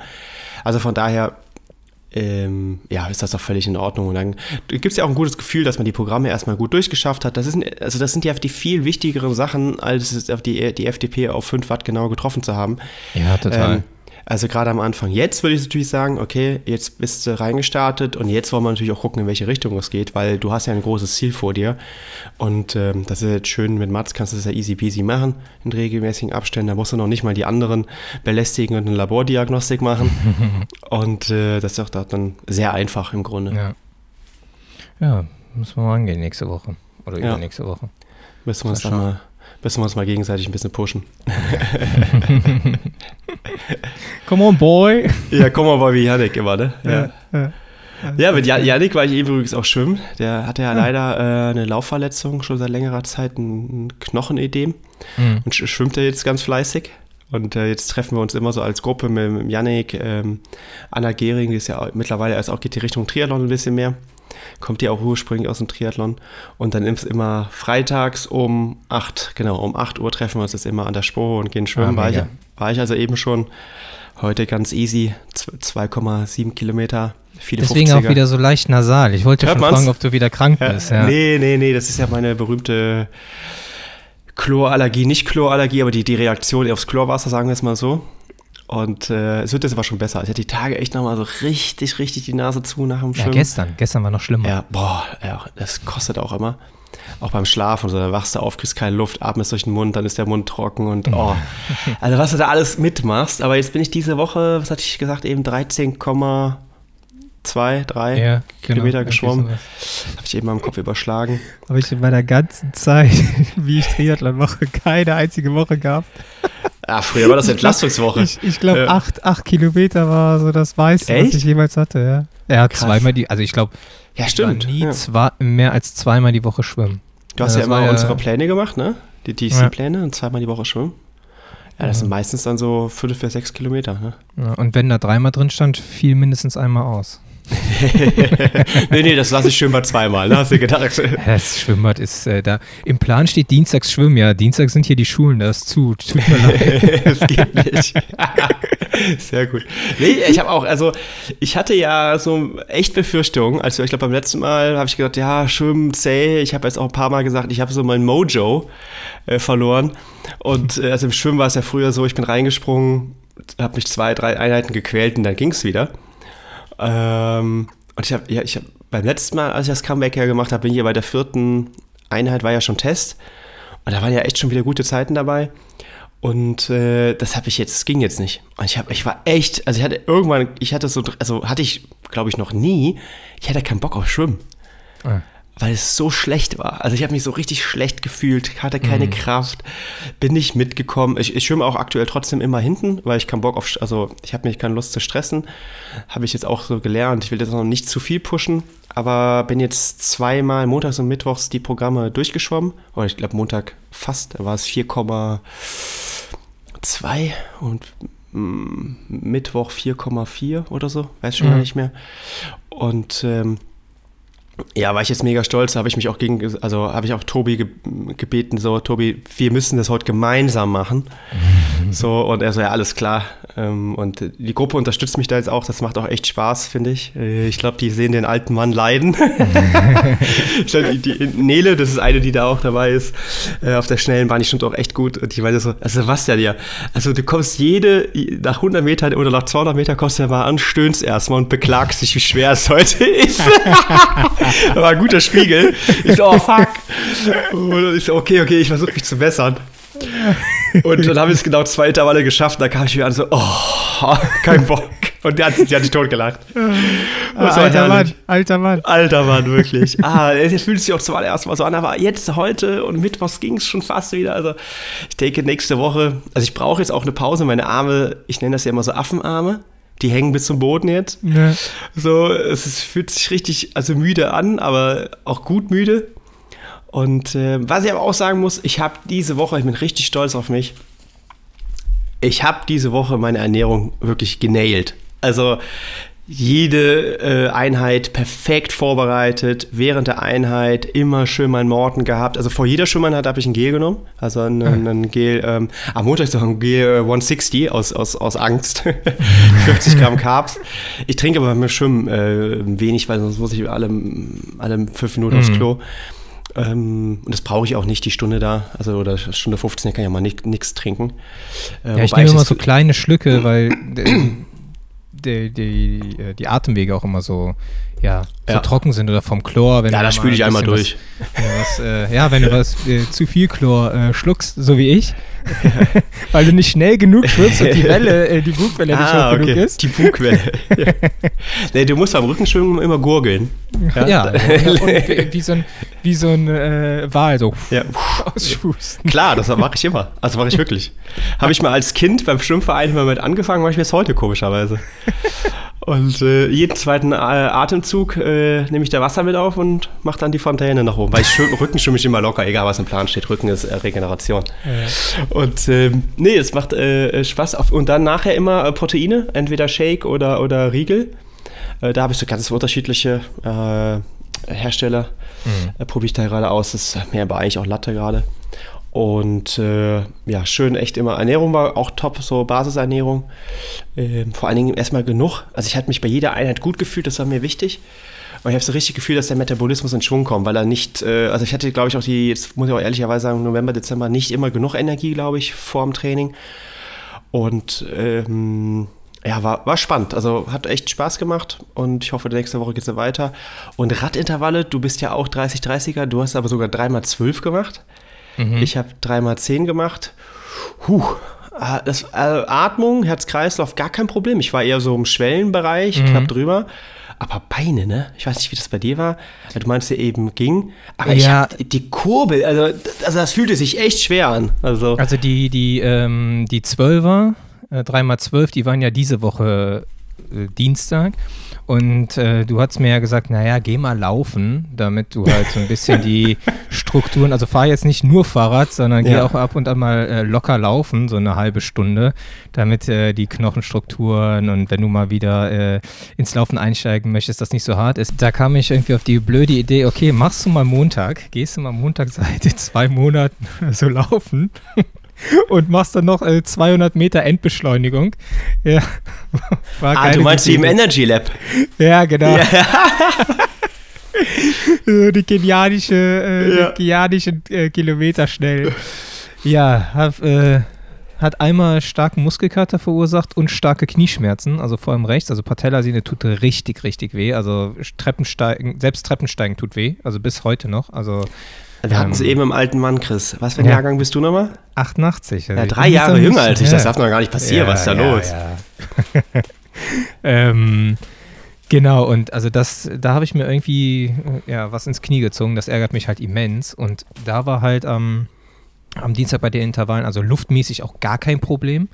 [SPEAKER 1] Also von daher ähm, ja, ist das doch völlig in Ordnung. Und dann gibt es ja auch ein gutes Gefühl, dass man die Programme erstmal gut durchgeschafft hat. Das, ist, also das sind ja die viel wichtigeren Sachen, als die, die FDP auf 5 Watt genau getroffen zu haben.
[SPEAKER 2] Ja, total. Ähm,
[SPEAKER 1] also gerade am Anfang. Jetzt würde ich natürlich sagen, okay, jetzt bist du reingestartet und jetzt wollen wir natürlich auch gucken, in welche Richtung es geht, weil du hast ja ein großes Ziel vor dir. Und ähm, das ist jetzt schön mit Mats, kannst du das ja easy peasy machen in regelmäßigen Abständen. Da musst du noch nicht mal die anderen belästigen und eine Labordiagnostik machen. und äh, das ist auch dann sehr einfach im Grunde.
[SPEAKER 2] Ja, ja müssen wir mal angehen nächste Woche oder ja. übernächste Woche.
[SPEAKER 1] Müssen wir uns dann mal müssen wir uns mal gegenseitig ein bisschen pushen.
[SPEAKER 2] come on, boy.
[SPEAKER 1] Ja, come on, boy, wie Janik immer, ne? Ja. ja. Ja, mit Janik war ich übrigens auch schwimmen. Der hatte ja, ja. leider äh, eine Laufverletzung, schon seit längerer Zeit ein Knochenedem mhm. und schwimmt er jetzt ganz fleißig. Und äh, jetzt treffen wir uns immer so als Gruppe mit, mit Janik, ähm, Anna Gehring, die ist ja mittlerweile erst auch geht die Richtung Triathlon ein bisschen mehr kommt ja auch ursprünglich aus dem Triathlon. Und dann ist immer freitags um 8, genau, um 8 Uhr treffen wir uns jetzt immer an der Spur und gehen schwimmen. Ah, war, ich, war ich also eben schon heute ganz easy, 2,7 Kilometer.
[SPEAKER 2] Viele Deswegen 50er. auch wieder so leicht nasal. Ich wollte Hört schon man's? fragen, ob du wieder krank ja, bist. Ja.
[SPEAKER 1] Nee, nee, nee, das ist ja meine berühmte Chlorallergie, nicht Chlorallergie, aber die, die Reaktion aufs Chlorwasser, sagen wir es mal so. Und äh, es wird jetzt aber schon besser. Ich hatte die Tage echt nochmal so richtig, richtig die Nase zu nach dem Schwimmen.
[SPEAKER 2] Ja, gestern. Gestern war noch schlimmer.
[SPEAKER 1] Ja, boah, ja, das kostet auch immer. Auch beim Schlafen, so, da wachst du auf, kriegst keine Luft, atmest durch den Mund, dann ist der Mund trocken und oh. also was du da alles mitmachst. Aber jetzt bin ich diese Woche, was hatte ich gesagt, eben 13,2, 3 ja, genau, Kilometer geschwommen. Habe ich eben mal im Kopf überschlagen.
[SPEAKER 2] Habe ich in meiner ganzen Zeit, wie ich Triathlon mache, keine einzige Woche gehabt.
[SPEAKER 1] Ja, früher war das Entlastungswoche.
[SPEAKER 2] Ich, ich glaube, äh. acht, acht Kilometer war so das meiste, Echt? was ich jemals hatte. Ja. Er hat Krass. zweimal die, also ich glaube,
[SPEAKER 1] ja, stimmt.
[SPEAKER 2] nie ja. Zwei, mehr als zweimal die Woche schwimmen.
[SPEAKER 1] Du hast ja, ja immer ja, unsere Pläne gemacht, ne? Die DC-Pläne und zweimal die Woche schwimmen. Ja, das sind meistens dann so fünf bis sechs Kilometer.
[SPEAKER 2] Ne? und wenn da dreimal drin stand, fiel mindestens einmal aus.
[SPEAKER 1] nee, nee, das lasse ich Schwimmbad zweimal, ne? hast du gedacht?
[SPEAKER 2] Das Schwimmbad ist äh, da. Im Plan steht Dienstags Schwimmen, ja. Dienstag sind hier die Schulen, das ist zu. Tut mir leid. das geht nicht.
[SPEAKER 1] Sehr gut. Nee, ich habe auch, also ich hatte ja so echt Befürchtungen. Also ich glaube, beim letzten Mal habe ich gedacht, ja, Schwimmen, zäh. Ich habe jetzt auch ein paar Mal gesagt, ich habe so mein Mojo äh, verloren. Und äh, also im Schwimmen war es ja früher so, ich bin reingesprungen, habe mich zwei, drei Einheiten gequält und dann ging es wieder. Ähm, und ich habe ja, ich hab, beim letzten Mal, als ich das Comeback ja gemacht habe, bin ich ja bei der vierten Einheit, war ja schon Test. Und da waren ja echt schon wieder gute Zeiten dabei. Und äh, das habe ich jetzt, das ging jetzt nicht. Und ich, hab, ich war echt, also ich hatte irgendwann, ich hatte so, also hatte ich, glaube ich, noch nie, ich hatte keinen Bock auf Schwimmen. Ah weil es so schlecht war. Also ich habe mich so richtig schlecht gefühlt, hatte keine mhm. Kraft, bin nicht mitgekommen. Ich, ich schwimme auch aktuell trotzdem immer hinten, weil ich keinen Bock auf, also ich habe mich keine Lust zu stressen. Habe ich jetzt auch so gelernt. Ich will jetzt noch nicht zu viel pushen, aber bin jetzt zweimal montags und mittwochs die Programme durchgeschwommen. Oder ich glaube Montag fast, da war es 4,2 und mm, Mittwoch 4,4 oder so, weiß schon mhm. gar nicht mehr. Und ähm, ja, war ich jetzt mega stolz, habe ich mich auch gegen, also habe ich auch Tobi ge gebeten, so, Tobi, wir müssen das heute gemeinsam machen. Mhm. So, und er so, ja, alles klar. Ähm, und die Gruppe unterstützt mich da jetzt auch, das macht auch echt Spaß, finde ich. Äh, ich glaube, die sehen den alten Mann leiden. die, die, Nele, das ist eine, die da auch dabei ist, äh, auf der schnellen Bahn, die stimmt auch echt gut. Und ich meine so, also was ja dir, also du kommst jede, nach 100 Metern oder nach 200 Metern kommst du ja mal an, stöhnst erstmal und beklagst dich, wie schwer es heute ist. war ein guter Spiegel. Ich so, oh fuck. Und ich so, okay, okay, ich versuche mich zu bessern. Und dann habe ich es genau zwei Intervalle geschafft. Da kam ich wieder an so, oh, kein Bock. Und der hat, die hat sich totgelacht.
[SPEAKER 2] Ah, alter Mann, alter Mann.
[SPEAKER 1] Alter Mann, wirklich. Ah, es fühlt sich auch zum allerersten Mal so an, aber jetzt, heute und Mittwochs ging es schon fast wieder. Also ich denke, nächste Woche, also ich brauche jetzt auch eine Pause. Meine Arme, ich nenne das ja immer so Affenarme Die hängen bis zum Boden jetzt. Ja. So, es ist, fühlt sich richtig, also müde an, aber auch gut müde. Und äh, was ich aber auch sagen muss, ich habe diese Woche, ich bin richtig stolz auf mich, ich habe diese Woche meine Ernährung wirklich genailt. Also jede äh, Einheit perfekt vorbereitet, während der Einheit immer schön meinen Morten gehabt. Also vor jeder Schwimmeinheit habe ich ein Gel genommen, also ein, ein, ein Gel, ähm, am Montag ist auch ein Gel 160 äh, aus, aus, aus Angst, 50 Gramm Carbs. Ich trinke aber beim Schwimmen äh, wenig, weil sonst muss ich alle, alle fünf Minuten mhm. aufs Klo. Ähm, und das brauche ich auch nicht die Stunde da, also oder Stunde 15, kann ich ja mal nichts trinken.
[SPEAKER 2] Äh, ja, ich nehme immer so kleine Schlücke, weil die, die, äh, die Atemwege auch immer so, ja, so ja. trocken sind oder vom Chlor.
[SPEAKER 1] ja, da spüle ich einmal durch.
[SPEAKER 2] Was, äh, ja, wenn du was äh, zu viel Chlor äh, schluckst, so wie ich, weil du nicht schnell genug schwimmst und die Welle, äh, die Bugwelle nicht ah, hoch okay. genug ist.
[SPEAKER 1] Die Bugwelle. nee, du musst beim Rückenschwimmen immer gurgeln.
[SPEAKER 2] Ja, ja wie, wie, so ein, wie so ein äh, Wal, so ja.
[SPEAKER 1] ausschwusten. Klar, das mache ich immer. Also mache ich wirklich. Habe ich mal als Kind beim Schwimmverein immer mit angefangen, mache ich bis heute komischerweise. Und äh, jeden zweiten äh, Atemzug äh, nehme ich da Wasser mit auf und mache dann die Fontäne nach oben. Weil ich schwimm, Rücken schwimme ich immer locker, egal was im Plan steht. Rücken ist äh, Regeneration. Ja. Und ähm, nee, es macht äh, Spaß. Auf, und dann nachher immer äh, Proteine, entweder Shake oder, oder Riegel. da habe ich so ganz unterschiedliche Hersteller. Mhm. probiere ich da gerade aus. Das ist mir aber eigentlich auch Latte gerade. Und äh, ja, schön, echt immer. Ernährung war auch top, so Basisernährung. Ähm, vor allen Dingen erstmal genug. Also ich hatte mich bei jeder Einheit gut gefühlt, das war mir wichtig. Und ich habe so richtig Gefühl, dass der Metabolismus in Schwung kommt, weil er nicht, äh, also ich hatte, glaube ich, auch die, jetzt muss ich auch ehrlicherweise sagen, November, Dezember nicht immer genug Energie, glaube ich, vor dem Training. Und ähm, ja, war, war spannend. Also hat echt Spaß gemacht und ich hoffe, nächste Woche geht es weiter. Und Radintervalle, du bist ja auch 30-30er, du hast aber sogar 3x12 gemacht. Mhm. Ich habe 3x10 gemacht. Huh. Ah, das, äh, Atmung, Herz-Kreislauf, gar kein Problem. Ich war eher so im Schwellenbereich, mhm. knapp drüber. Aber Beine, ne? Ich weiß nicht, wie das bei dir war. Du meinst ja eben ging. Aber ja. ich hab die Kurbel, also, also das fühlte sich echt schwer an. Also,
[SPEAKER 2] also die, die, ähm, die Zwölfer, äh, 3x12, die waren ja diese Woche äh, Dienstag. Und äh, du hast mir ja gesagt, naja, geh mal laufen, damit du halt so ein bisschen die Strukturen, also fahr jetzt nicht nur Fahrrad, sondern geh ja. auch ab und an mal äh, locker laufen, so eine halbe Stunde, damit äh, die Knochenstrukturen und wenn du mal wieder äh, ins Laufen einsteigen möchtest, das nicht so hart ist. Da kam ich irgendwie auf die blöde Idee, okay, machst du mal Montag, gehst du mal Montag seit zwei Monaten so laufen und machst dann noch äh, 200 Meter Endbeschleunigung. Ja,
[SPEAKER 1] ah, du meinst wie im Energy Lab?
[SPEAKER 2] Ja, genau. Ja. die genialische, äh, ja. genialische äh, Kilometer schnell. Ja, hab, äh, hat einmal starken Muskelkater verursacht und starke Knieschmerzen, also vor allem rechts. Also Patellasehne tut richtig, richtig weh. Also Treppensteigen, selbst Treppensteigen tut weh, also bis heute noch. Also
[SPEAKER 1] wir hatten es ähm, eben im alten Mann, Chris. Was für ein ja. Jahrgang bist du nochmal?
[SPEAKER 2] 88.
[SPEAKER 1] Ja, drei Jahre jünger als ich. Das darf noch gar nicht passieren. Was ist da los?
[SPEAKER 2] ähm, genau, und also das, da habe ich mir irgendwie ja, was ins Knie gezogen. Das ärgert mich halt immens. Und da war halt am, am Dienstag bei den Intervallen, also luftmäßig auch gar kein Problem.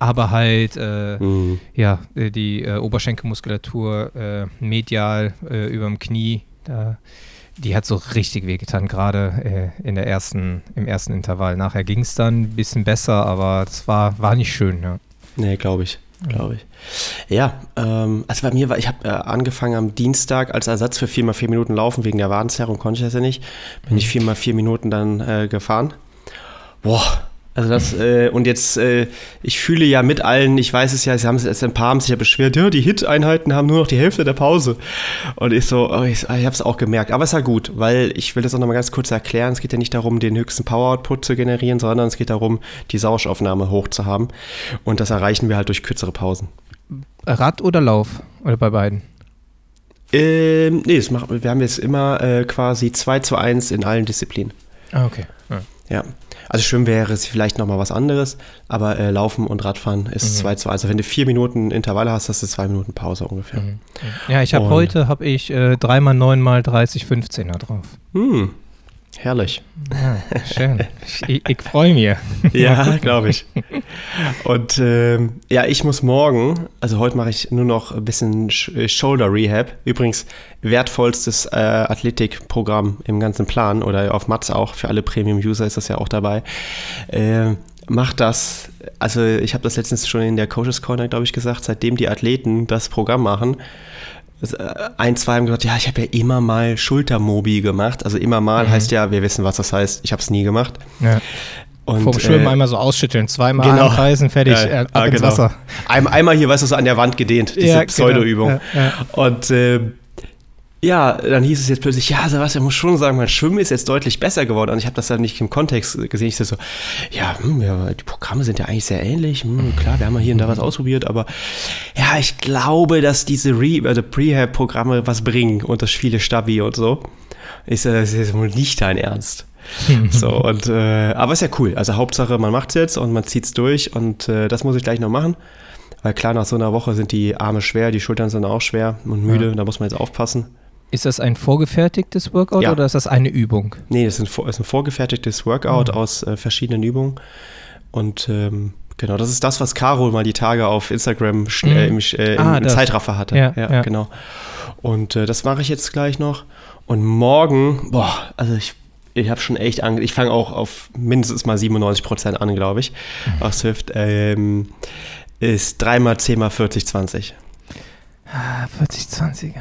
[SPEAKER 2] Aber halt, äh, mhm. ja, die äh, Oberschenkelmuskulatur äh, medial äh, über dem Knie, da die hat so richtig wehgetan, gerade äh, in der ersten, im ersten Intervall. Nachher ging es dann ein bisschen besser, aber das war, war nicht schön, ja.
[SPEAKER 1] Nee, glaube ich. Glaube ich. Ja, ähm, also bei mir war, ich habe äh, angefangen am Dienstag als Ersatz für 4x4 Minuten laufen, wegen der Wadenzerrung konnte ich das ja nicht. Bin ich 4x4 mhm. Minuten dann äh, gefahren. Boah, also das, äh, und jetzt, äh, ich fühle ja mit allen, ich weiß es ja, sie haben es ein paar haben sich ja beschwert, ja, die Hit-Einheiten haben nur noch die Hälfte der Pause. Und ich so, oh, ich, ich habe es auch gemerkt. Aber es war gut, weil ich will das auch nochmal ganz kurz erklären. Es geht ja nicht darum, den höchsten Power-Output zu generieren, sondern es geht darum, die Sauerstoffaufnahme hoch zu haben. Und das erreichen wir halt durch kürzere Pausen.
[SPEAKER 2] Rad oder Lauf? Oder bei beiden?
[SPEAKER 1] Ähm, nee, das machen, wir haben jetzt immer äh, quasi 2 zu 1 in allen Disziplinen.
[SPEAKER 2] Ah, okay. Ja.
[SPEAKER 1] Also Schwimmen wäre es vielleicht nochmal was anderes, aber äh, Laufen und Radfahren ist 2 mhm. zu 1. Also wenn du vier Minuten Intervalle hast, hast du zwei Minuten Pause ungefähr. Mhm.
[SPEAKER 2] Ja, ich habe heute habe ich äh, 3 mal 9 mal 30, 15er drauf.
[SPEAKER 1] Hm. Herrlich.
[SPEAKER 2] Ja, schön. Ich, ich freue mich.
[SPEAKER 1] Ja, glaube ich. Und ähm, ja, ich muss morgen, also heute mache ich nur noch ein bisschen äh, Shoulder Rehab. Übrigens wertvollstes äh, Athletikprogramm im ganzen Plan oder auf Mats auch. Für alle Premium-User ist das ja auch dabei. Äh, macht das, also ich habe das letztens schon in der Coaches Corner, glaube ich, gesagt, seitdem die Athleten das Programm machen, äh, ein, zwei haben gesagt, ja, ich habe ja immer mal Schultermobi gemacht. Also immer mal mhm. heißt ja, wir wissen, was das heißt. Ich habe es nie gemacht. Ja.
[SPEAKER 2] Und, Vom Schwimmen äh, einmal so ausschütteln, zweimal genau. anpreisen, fertig, ja, äh, ab ah, ins genau. Wasser.
[SPEAKER 1] Einmal, einmal hier, weißt du, so an der Wand gedehnt, diese ja, genau. Pseudo-Übung. Ja, und äh, ja, dann hieß es jetzt plötzlich, ja, Sebastian muss schon sagen, mein Schwimmen ist jetzt deutlich besser geworden. Und ich habe das dann nicht im Kontext gesehen. Ich so, ja, hm, ja, die Programme sind ja eigentlich sehr ähnlich. Hm, klar, wir haben mal hier und da was ausprobiert, aber ja, ich glaube, dass diese Re also Prehab-Programme was bringen und das viele Stabi und so. Ist, das ist wohl nicht dein Ernst. so, und, äh, aber ist ja cool. Also Hauptsache, man macht es jetzt und man zieht es durch und äh, das muss ich gleich noch machen. Weil klar, nach so einer Woche sind die Arme schwer, die Schultern sind auch schwer und müde, ja. da muss man jetzt aufpassen.
[SPEAKER 2] Ist das ein vorgefertigtes Workout ja. oder ist das eine Übung?
[SPEAKER 1] Nee, es ist ein, ist ein vorgefertigtes Workout mhm. aus äh, verschiedenen Übungen. Und ähm, genau, das ist das, was Carol mal die Tage auf Instagram äh, im, äh, ah, im Zeitraffer hatte. Ja, ja, ja. genau. Und äh, das mache ich jetzt gleich noch. Und morgen, boah, also ich, ich habe schon echt Angst. Ich fange auch auf mindestens mal 97 Prozent an, glaube ich, mhm. auf Swift. Ähm, ist 3 mal 10 mal 40, 20.
[SPEAKER 2] Ah, 40, 20.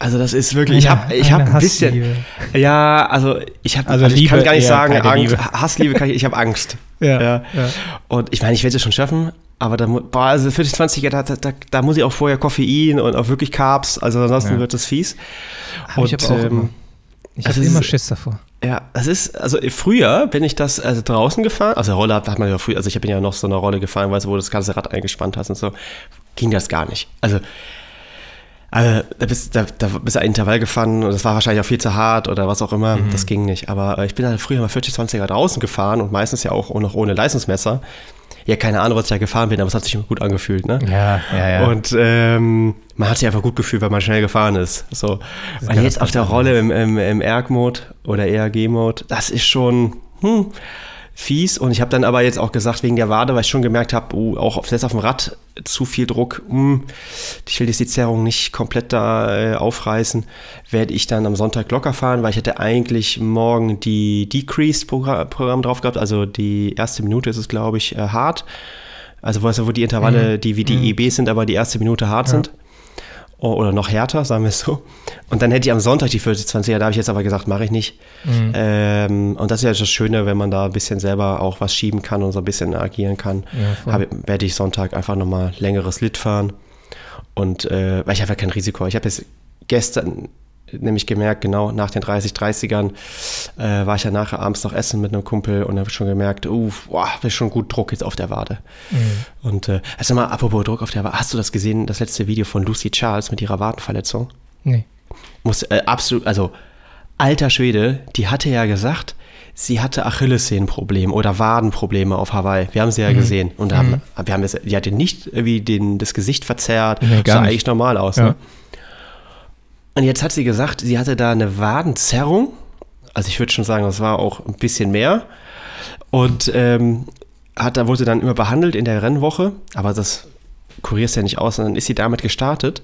[SPEAKER 1] Also das ist wirklich, ich habe ich hab ein bisschen, ja, also ich habe, also, also ich kann gar nicht sagen, Angst, Hassliebe kann ich, ich habe Angst. ja, ja, ja. Und ich meine, ich werde es schon schaffen, aber da, boah, also 40, 20, da, da, da, muss ich auch vorher Koffein und auch wirklich Carbs, also ansonsten ja. wird das fies.
[SPEAKER 2] Hab und, ich habe ähm, ich also immer Schiss davor.
[SPEAKER 1] Ja, das ist, also früher bin ich das also draußen gefahren, also Rolle hat man ja früher, also ich bin ja noch so eine Rolle gefahren, weißt du, wo du das ganze Rad eingespannt hast und so, ging das gar nicht. Also also, da bist, da, da bist du ein Intervall gefahren und das war wahrscheinlich auch viel zu hart oder was auch immer. Mhm. Das ging nicht. Aber äh, ich bin halt früher mal 40, 20er draußen gefahren und meistens ja auch noch ohne Leistungsmesser. Ja, keine Ahnung, was ich da gefahren bin, aber es hat sich immer gut angefühlt, ne?
[SPEAKER 2] Ja, ja, ja.
[SPEAKER 1] Und ähm, man hat sich einfach gut gefühlt, weil man schnell gefahren ist. So. Und jetzt auf der Rolle im, im, im ERG-Mode oder ERG-Mode, das ist schon, hm, fies. Und ich habe dann aber jetzt auch gesagt, wegen der Wade, weil ich schon gemerkt habe, oh, auch auf, selbst auf dem Rad zu viel Druck, mh, hm, ich will jetzt die Zerrung nicht komplett da äh, aufreißen, werde ich dann am Sonntag locker fahren, weil ich hätte eigentlich morgen die Decreased-Programm drauf gehabt, also die erste Minute ist es, glaube ich, äh, hart. Also wo, wo die Intervalle, mhm. die wie die mhm. EBs sind, aber die erste Minute hart ja. sind. Oh, oder noch härter, sagen wir es so. Und dann hätte ich am Sonntag die 40-20er, da habe ich jetzt aber gesagt, mache ich nicht. Mhm. Ähm, und das ist ja das Schöne, wenn man da ein bisschen selber auch was schieben kann und so ein bisschen agieren kann. Ja, hab, werde ich Sonntag einfach nochmal längeres Lit fahren. Und äh, weil ich einfach kein Risiko habe. Ich habe jetzt gestern nämlich gemerkt, genau nach den 30, 30ern äh, war ich ja nachher abends noch essen mit einem Kumpel und habe schon gemerkt, uh, boah, ist schon gut Druck jetzt auf der Wade. Mhm. Und äh, also mal, apropos Druck auf der Wade, hast du das gesehen, das letzte Video von Lucy Charles mit ihrer Wadenverletzung?
[SPEAKER 2] Nee.
[SPEAKER 1] Muss, äh, absolut, also alter Schwede, die hatte ja gesagt, sie hatte Achillessehnenprobleme oder Wadenprobleme auf Hawaii. Wir haben sie ja mhm. gesehen. Und haben, mhm. wir haben das, die hatte nicht irgendwie den, das Gesicht verzerrt. Nee, sah nicht. eigentlich normal aus. Ja. Ne? Und jetzt hat sie gesagt, sie hatte da eine Wadenzerrung. Also ich würde schon sagen, das war auch ein bisschen mehr. Und ähm, hat, da wurde dann immer behandelt in der Rennwoche, aber das kurierst ja nicht aus, und dann ist sie damit gestartet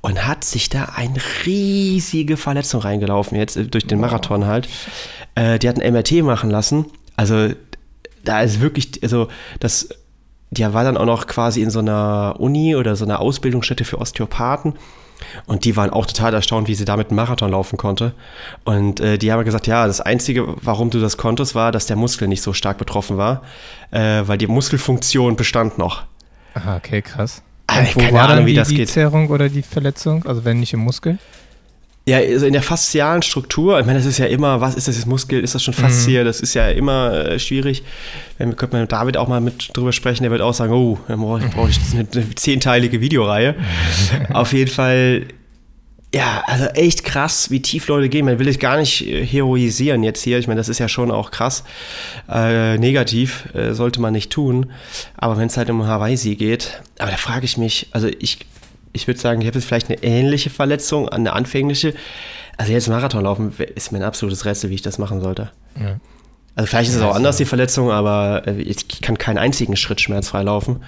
[SPEAKER 1] und hat sich da eine riesige Verletzung reingelaufen, jetzt äh, durch den Marathon halt. Äh, die hat ein MRT machen lassen. Also da ist wirklich, also das, die war dann auch noch quasi in so einer Uni oder so einer Ausbildungsstätte für Osteopathen. Und die waren auch total erstaunt, wie sie damit einen Marathon laufen konnte. Und äh, die haben gesagt, ja, das Einzige, warum du das konntest, war, dass der Muskel nicht so stark betroffen war, äh, weil die Muskelfunktion bestand noch.
[SPEAKER 2] Aha, okay, krass.
[SPEAKER 1] Also, wo keine war Ahnung, wie
[SPEAKER 2] die,
[SPEAKER 1] das
[SPEAKER 2] die
[SPEAKER 1] geht.
[SPEAKER 2] Zerrung oder die Verletzung? Also wenn nicht im Muskel?
[SPEAKER 1] Ja, also in der faszialen Struktur, ich meine, das ist ja immer, was ist das jetzt Muskel, ist das schon Faszie, mhm. das ist ja immer äh, schwierig. Wenn wir könnten mit David auch mal mit drüber sprechen, der wird auch sagen, oh, dann brauche ich, brauch ich eine, eine zehnteilige Videoreihe. Auf jeden Fall, ja, also echt krass, wie tief Leute gehen. Man will ich gar nicht äh, heroisieren jetzt hier. Ich meine, das ist ja schon auch krass. Äh, negativ äh, sollte man nicht tun. Aber wenn es halt um Hawaii geht, aber da frage ich mich, also ich ich würde sagen, ich habe jetzt vielleicht eine ähnliche Verletzung, eine anfängliche, Also jetzt Marathon laufen ist mir ein absolutes Rätsel, wie ich das machen sollte. Ja. Also vielleicht ist es auch anders, die Verletzung, aber äh, ich kann keinen einzigen Schritt schmerzfrei laufen.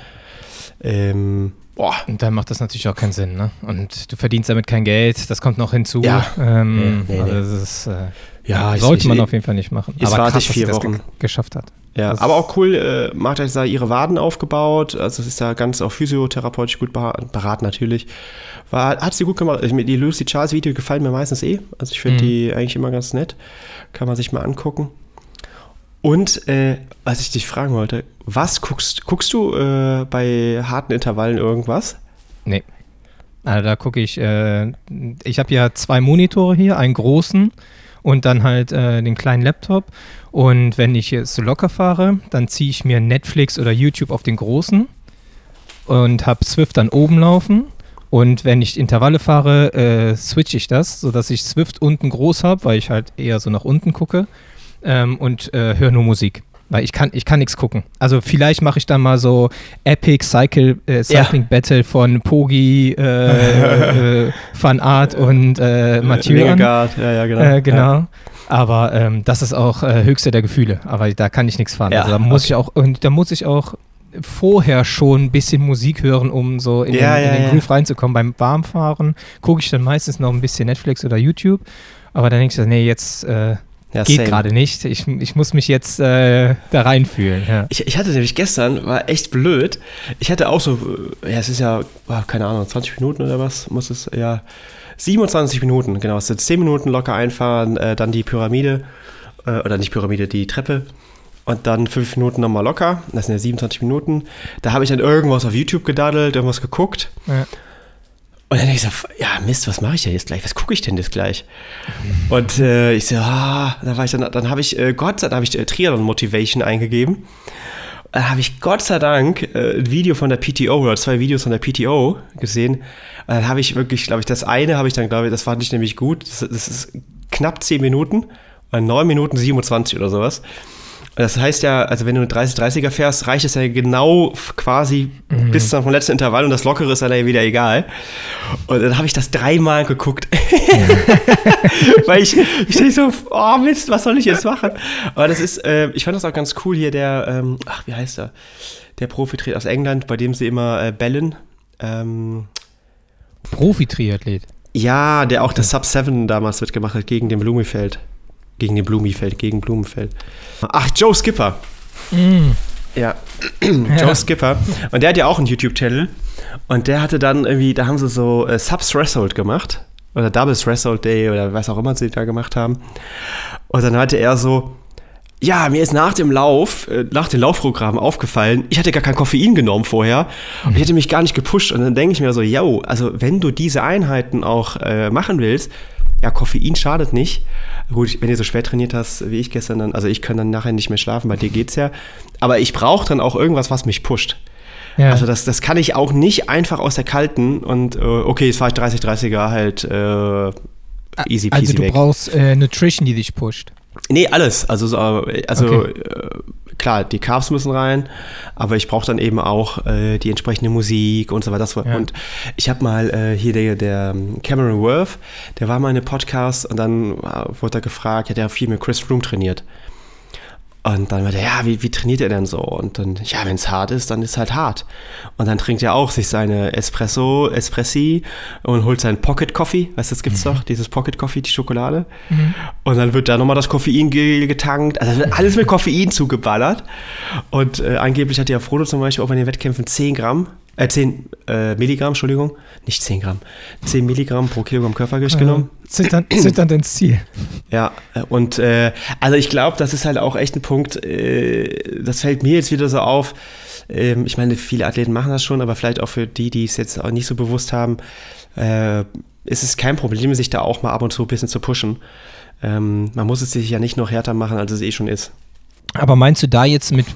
[SPEAKER 2] Ähm, boah. Und dann macht das natürlich auch keinen Sinn, ne? Und du verdienst damit kein Geld, das kommt noch hinzu. Ja. Ähm, nee, nee, nee. Also das ist, äh, ja, sollte ich, man auf jeden Fall nicht machen.
[SPEAKER 1] aber krass, ich vier dass Wochen.
[SPEAKER 2] das geschafft hat.
[SPEAKER 1] Ja, das aber auch cool, äh, Martha hat da ihre Waden aufgebaut, also es ist ja ganz auch physiotherapeutisch gut beraten natürlich. War, hat sie gut gemacht. Die Lucy Charles Video gefallen mir meistens eh. Also ich finde mhm. die eigentlich immer ganz nett. Kann man sich mal angucken. Und äh, was ich dich fragen wollte, was guckst, guckst du äh, bei harten Intervallen irgendwas?
[SPEAKER 2] Nee. Also da gucke ich, äh, ich habe ja zwei Monitore hier, einen großen und dann halt äh, den kleinen Laptop. Und wenn ich jetzt so locker fahre, dann ziehe ich mir Netflix oder YouTube auf den großen und habe Swift dann oben laufen. Und wenn ich Intervalle fahre, äh, switche ich das, sodass ich Swift unten groß habe, weil ich halt eher so nach unten gucke ähm, und äh, höre nur Musik. Weil ich kann, ich kann nichts gucken. Also vielleicht mache ich dann mal so Epic Cycle, äh, Cycling ja. Battle von Pogi, äh, äh, Van Art und äh, Mathieu.
[SPEAKER 1] ja, ja, genau.
[SPEAKER 2] Äh, genau. Ja. Aber ähm, das ist auch äh, höchste der Gefühle. Aber da kann ich nichts fahren. Ja, also da muss okay. ich auch, und da muss ich auch vorher schon ein bisschen Musik hören, um so in, ja, den, in den Groove reinzukommen. Beim Warmfahren gucke ich dann meistens noch ein bisschen Netflix oder YouTube. Aber dann denke ich, nee, jetzt äh, ja, Geht gerade nicht. Ich, ich muss mich jetzt äh, da reinfühlen. Ja.
[SPEAKER 1] Ich, ich hatte nämlich gestern, war echt blöd. Ich hatte auch so, ja, es ist ja, keine Ahnung, 20 Minuten oder was muss es, ja, 27 Minuten, genau. Es sind 10 Minuten locker einfahren, äh, dann die Pyramide, äh, oder nicht Pyramide, die Treppe. Und dann 5 Minuten nochmal locker. Das sind ja 27 Minuten. Da habe ich dann irgendwas auf YouTube gedaddelt, irgendwas geguckt. Ja. Und dann denke ich so, ja Mist, was mache ich denn jetzt gleich? Was gucke ich denn jetzt gleich? Und äh, ich so, ah, da war ich dann, dann habe ich äh, Gott sei Dank habe ich äh, Triathlon Motivation eingegeben. Da habe ich Gott sei Dank äh, ein Video von der PTO oder zwei Videos von der PTO gesehen. Und dann habe ich wirklich, glaube ich, das eine habe ich dann, glaube ich, das fand ich nämlich gut. Das, das ist knapp 10 Minuten, 9 Minuten 27 oder sowas. Das heißt ja, also wenn du eine 30-30er fährst, reicht es ja genau quasi mhm. bis zum letzten Intervall und das Lockere ist dann ja wieder egal. Und dann habe ich das dreimal geguckt. Weil ich, ich denke so, oh Mist, was soll ich jetzt machen? Aber das ist, äh, ich fand das auch ganz cool hier, der, ähm, ach, wie heißt er? Der Profi aus England, bei dem sie immer äh, bellen. Ähm,
[SPEAKER 2] Profi-Triathlet?
[SPEAKER 1] Ja, der auch das Sub 7 damals mitgemacht hat gegen den Blumifeld. Gegen den Blumifeld, gegen Blumenfeld. Ach, Joe Skipper. Mm. Ja, Joe Skipper. Und der hat ja auch einen YouTube-Channel. Und der hatte dann irgendwie, da haben sie so äh, Subs Wrestled gemacht. Oder Doubles Wrestled Day oder was auch immer sie da gemacht haben. Und dann hatte er so, ja, mir ist nach dem Lauf, äh, nach dem Laufprogramm aufgefallen, ich hatte gar kein Koffein genommen vorher und ich hätte mich gar nicht gepusht. Und dann denke ich mir so, yo, also wenn du diese Einheiten auch äh, machen willst, ja, Koffein schadet nicht. Gut, wenn du so schwer trainiert hast wie ich gestern, dann, also ich kann dann nachher nicht mehr schlafen, bei dir geht's ja. Aber ich brauche dann auch irgendwas, was mich pusht. Ja. Also das, das kann ich auch nicht einfach aus der kalten und äh, okay, jetzt fahre ich 30, 30er halt äh,
[SPEAKER 2] easy peasy Also du weg. brauchst äh, Nutrition, die dich pusht.
[SPEAKER 1] Nee, alles. Also, also okay. Klar, die Carbs müssen rein, aber ich brauche dann eben auch äh, die entsprechende Musik und so weiter. Ja. Und ich habe mal äh, hier der, der Cameron Worth, der war mal in einem Podcast und dann äh, wurde er gefragt, hat viel mit Chris Froome trainiert. Und dann war der, ja, wie, wie trainiert er denn so? Und dann, ja, wenn es hart ist, dann ist es halt hart. Und dann trinkt er auch sich seine Espresso, Espressi und holt seinen Pocket Coffee. Weißt du, das gibt's mhm. doch, dieses Pocket Coffee, die Schokolade. Mhm. Und dann wird da nochmal das Koffein getankt. Also wird alles mit Koffein zugeballert. Und äh, angeblich hat ja Frodo zum Beispiel auch bei den Wettkämpfen 10 Gramm äh, 10 äh, Milligramm, Entschuldigung, nicht 10 Gramm, 10 Milligramm pro Kilogramm Körpergewicht ja, genommen.
[SPEAKER 2] Zitternd, zitternd ins Ziel.
[SPEAKER 1] Ja, und äh, also ich glaube, das ist halt auch echt ein Punkt, äh, das fällt mir jetzt wieder so auf. Ähm, ich meine, viele Athleten machen das schon, aber vielleicht auch für die, die es jetzt auch nicht so bewusst haben, äh, ist es kein Problem, sich da auch mal ab und zu ein bisschen zu pushen. Ähm, man muss es sich ja nicht noch härter machen, als es eh schon ist.
[SPEAKER 2] Aber meinst du da jetzt mit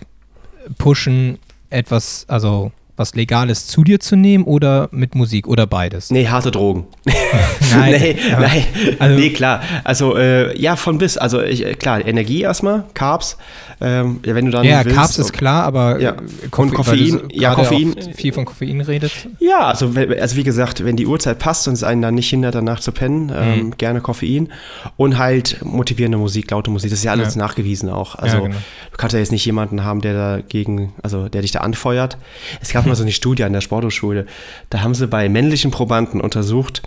[SPEAKER 2] Pushen etwas, also was Legales zu dir zu nehmen oder mit Musik oder beides?
[SPEAKER 1] Nee, harte Drogen. nein, nee, nein. Also, nee, klar. Also, äh, ja, von bis. Also, ich, äh, klar, Energie erstmal, Carbs. Ähm, wenn du dann
[SPEAKER 2] ja, willst, Carbs ist klar, aber
[SPEAKER 1] ja. Koffein, Koffein ja, Koffein.
[SPEAKER 2] Viel von Koffein redet.
[SPEAKER 1] Ja, also, also wie gesagt, wenn die Uhrzeit passt und es einen dann nicht hindert, danach zu pennen, ähm, mhm. gerne Koffein. Und halt motivierende Musik, laute Musik. Das ist ja alles ja. nachgewiesen auch. Also, ja, genau. du kannst ja jetzt nicht jemanden haben, der dagegen, also der dich da anfeuert. Es gab mal so eine Studie an der Sporthochschule. Da haben sie bei männlichen Probanden untersucht,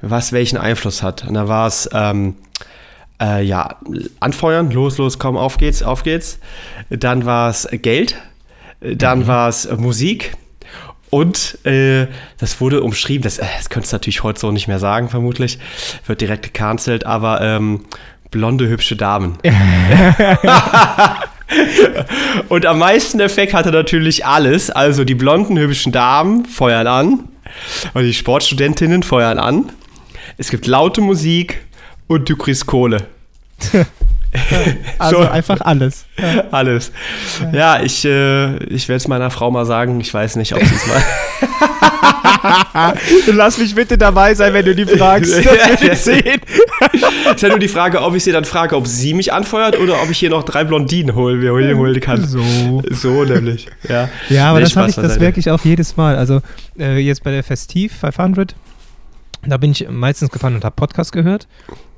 [SPEAKER 1] was welchen Einfluss hat. Und da war es, ähm, äh, ja, anfeuern, los, los, komm, auf geht's, auf geht's. Dann war es Geld, dann mhm. war es Musik. Und äh, das wurde umschrieben, das, äh, das könntest du natürlich heute so nicht mehr sagen, vermutlich. Wird direkt gecancelt, aber ähm, blonde, hübsche Damen. Und am meisten Effekt hatte natürlich alles. Also die blonden, hübschen Damen feuern an. Und die Sportstudentinnen feuern an. Es gibt laute Musik und du kriegst Kohle.
[SPEAKER 2] also so. einfach alles.
[SPEAKER 1] Ja. Alles. Ja, ich, äh, ich werde es meiner Frau mal sagen. Ich weiß nicht, ob sie es mal.
[SPEAKER 2] Lass mich bitte dabei sein, wenn du die fragst. Das will ich sehen.
[SPEAKER 1] ist ja nur die Frage, ob ich sie dann frage, ob sie mich anfeuert oder ob ich hier noch drei Blondinen holen, holen, holen kann.
[SPEAKER 2] So.
[SPEAKER 1] So nämlich. Ja,
[SPEAKER 2] ja aber nee, das habe ich, das merke ich auch jedes Mal. Also äh, jetzt bei der Festiv 500, da bin ich meistens gefahren und habe Podcast gehört.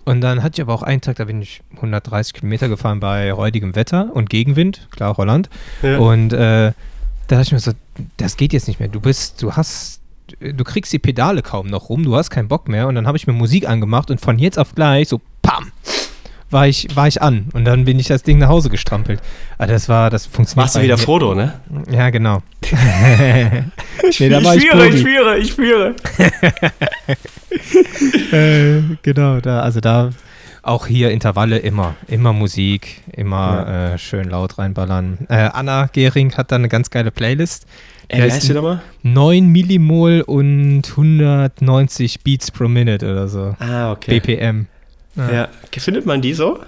[SPEAKER 2] Und dann hatte ich aber auch einen Tag, da bin ich 130 Kilometer gefahren bei räudigem Wetter und Gegenwind, klar Holland. Ja. Und äh, da dachte ich mir so, das geht jetzt nicht mehr. Du bist, du hast, du kriegst die Pedale kaum noch rum, du hast keinen Bock mehr. Und dann habe ich mir Musik angemacht und von jetzt auf gleich so, pam, war ich, war ich an. Und dann bin ich das Ding nach Hause gestrampelt. Aber das war, das funktioniert.
[SPEAKER 1] Machst du wieder Frodo, ne?
[SPEAKER 2] Ja, genau.
[SPEAKER 1] ich, nee, ich, ich, führe, ich führe, ich führe,
[SPEAKER 2] äh, genau, da, also da auch hier Intervalle immer, immer Musik, immer ja. äh, schön laut reinballern. Äh, Anna Gehring hat da eine ganz geile Playlist.
[SPEAKER 1] Wie heißt die nochmal?
[SPEAKER 2] 9 Millimol und 190 Beats pro Minute oder so.
[SPEAKER 1] Ah, okay.
[SPEAKER 2] BPM.
[SPEAKER 1] Ja. ja. Findet man die so?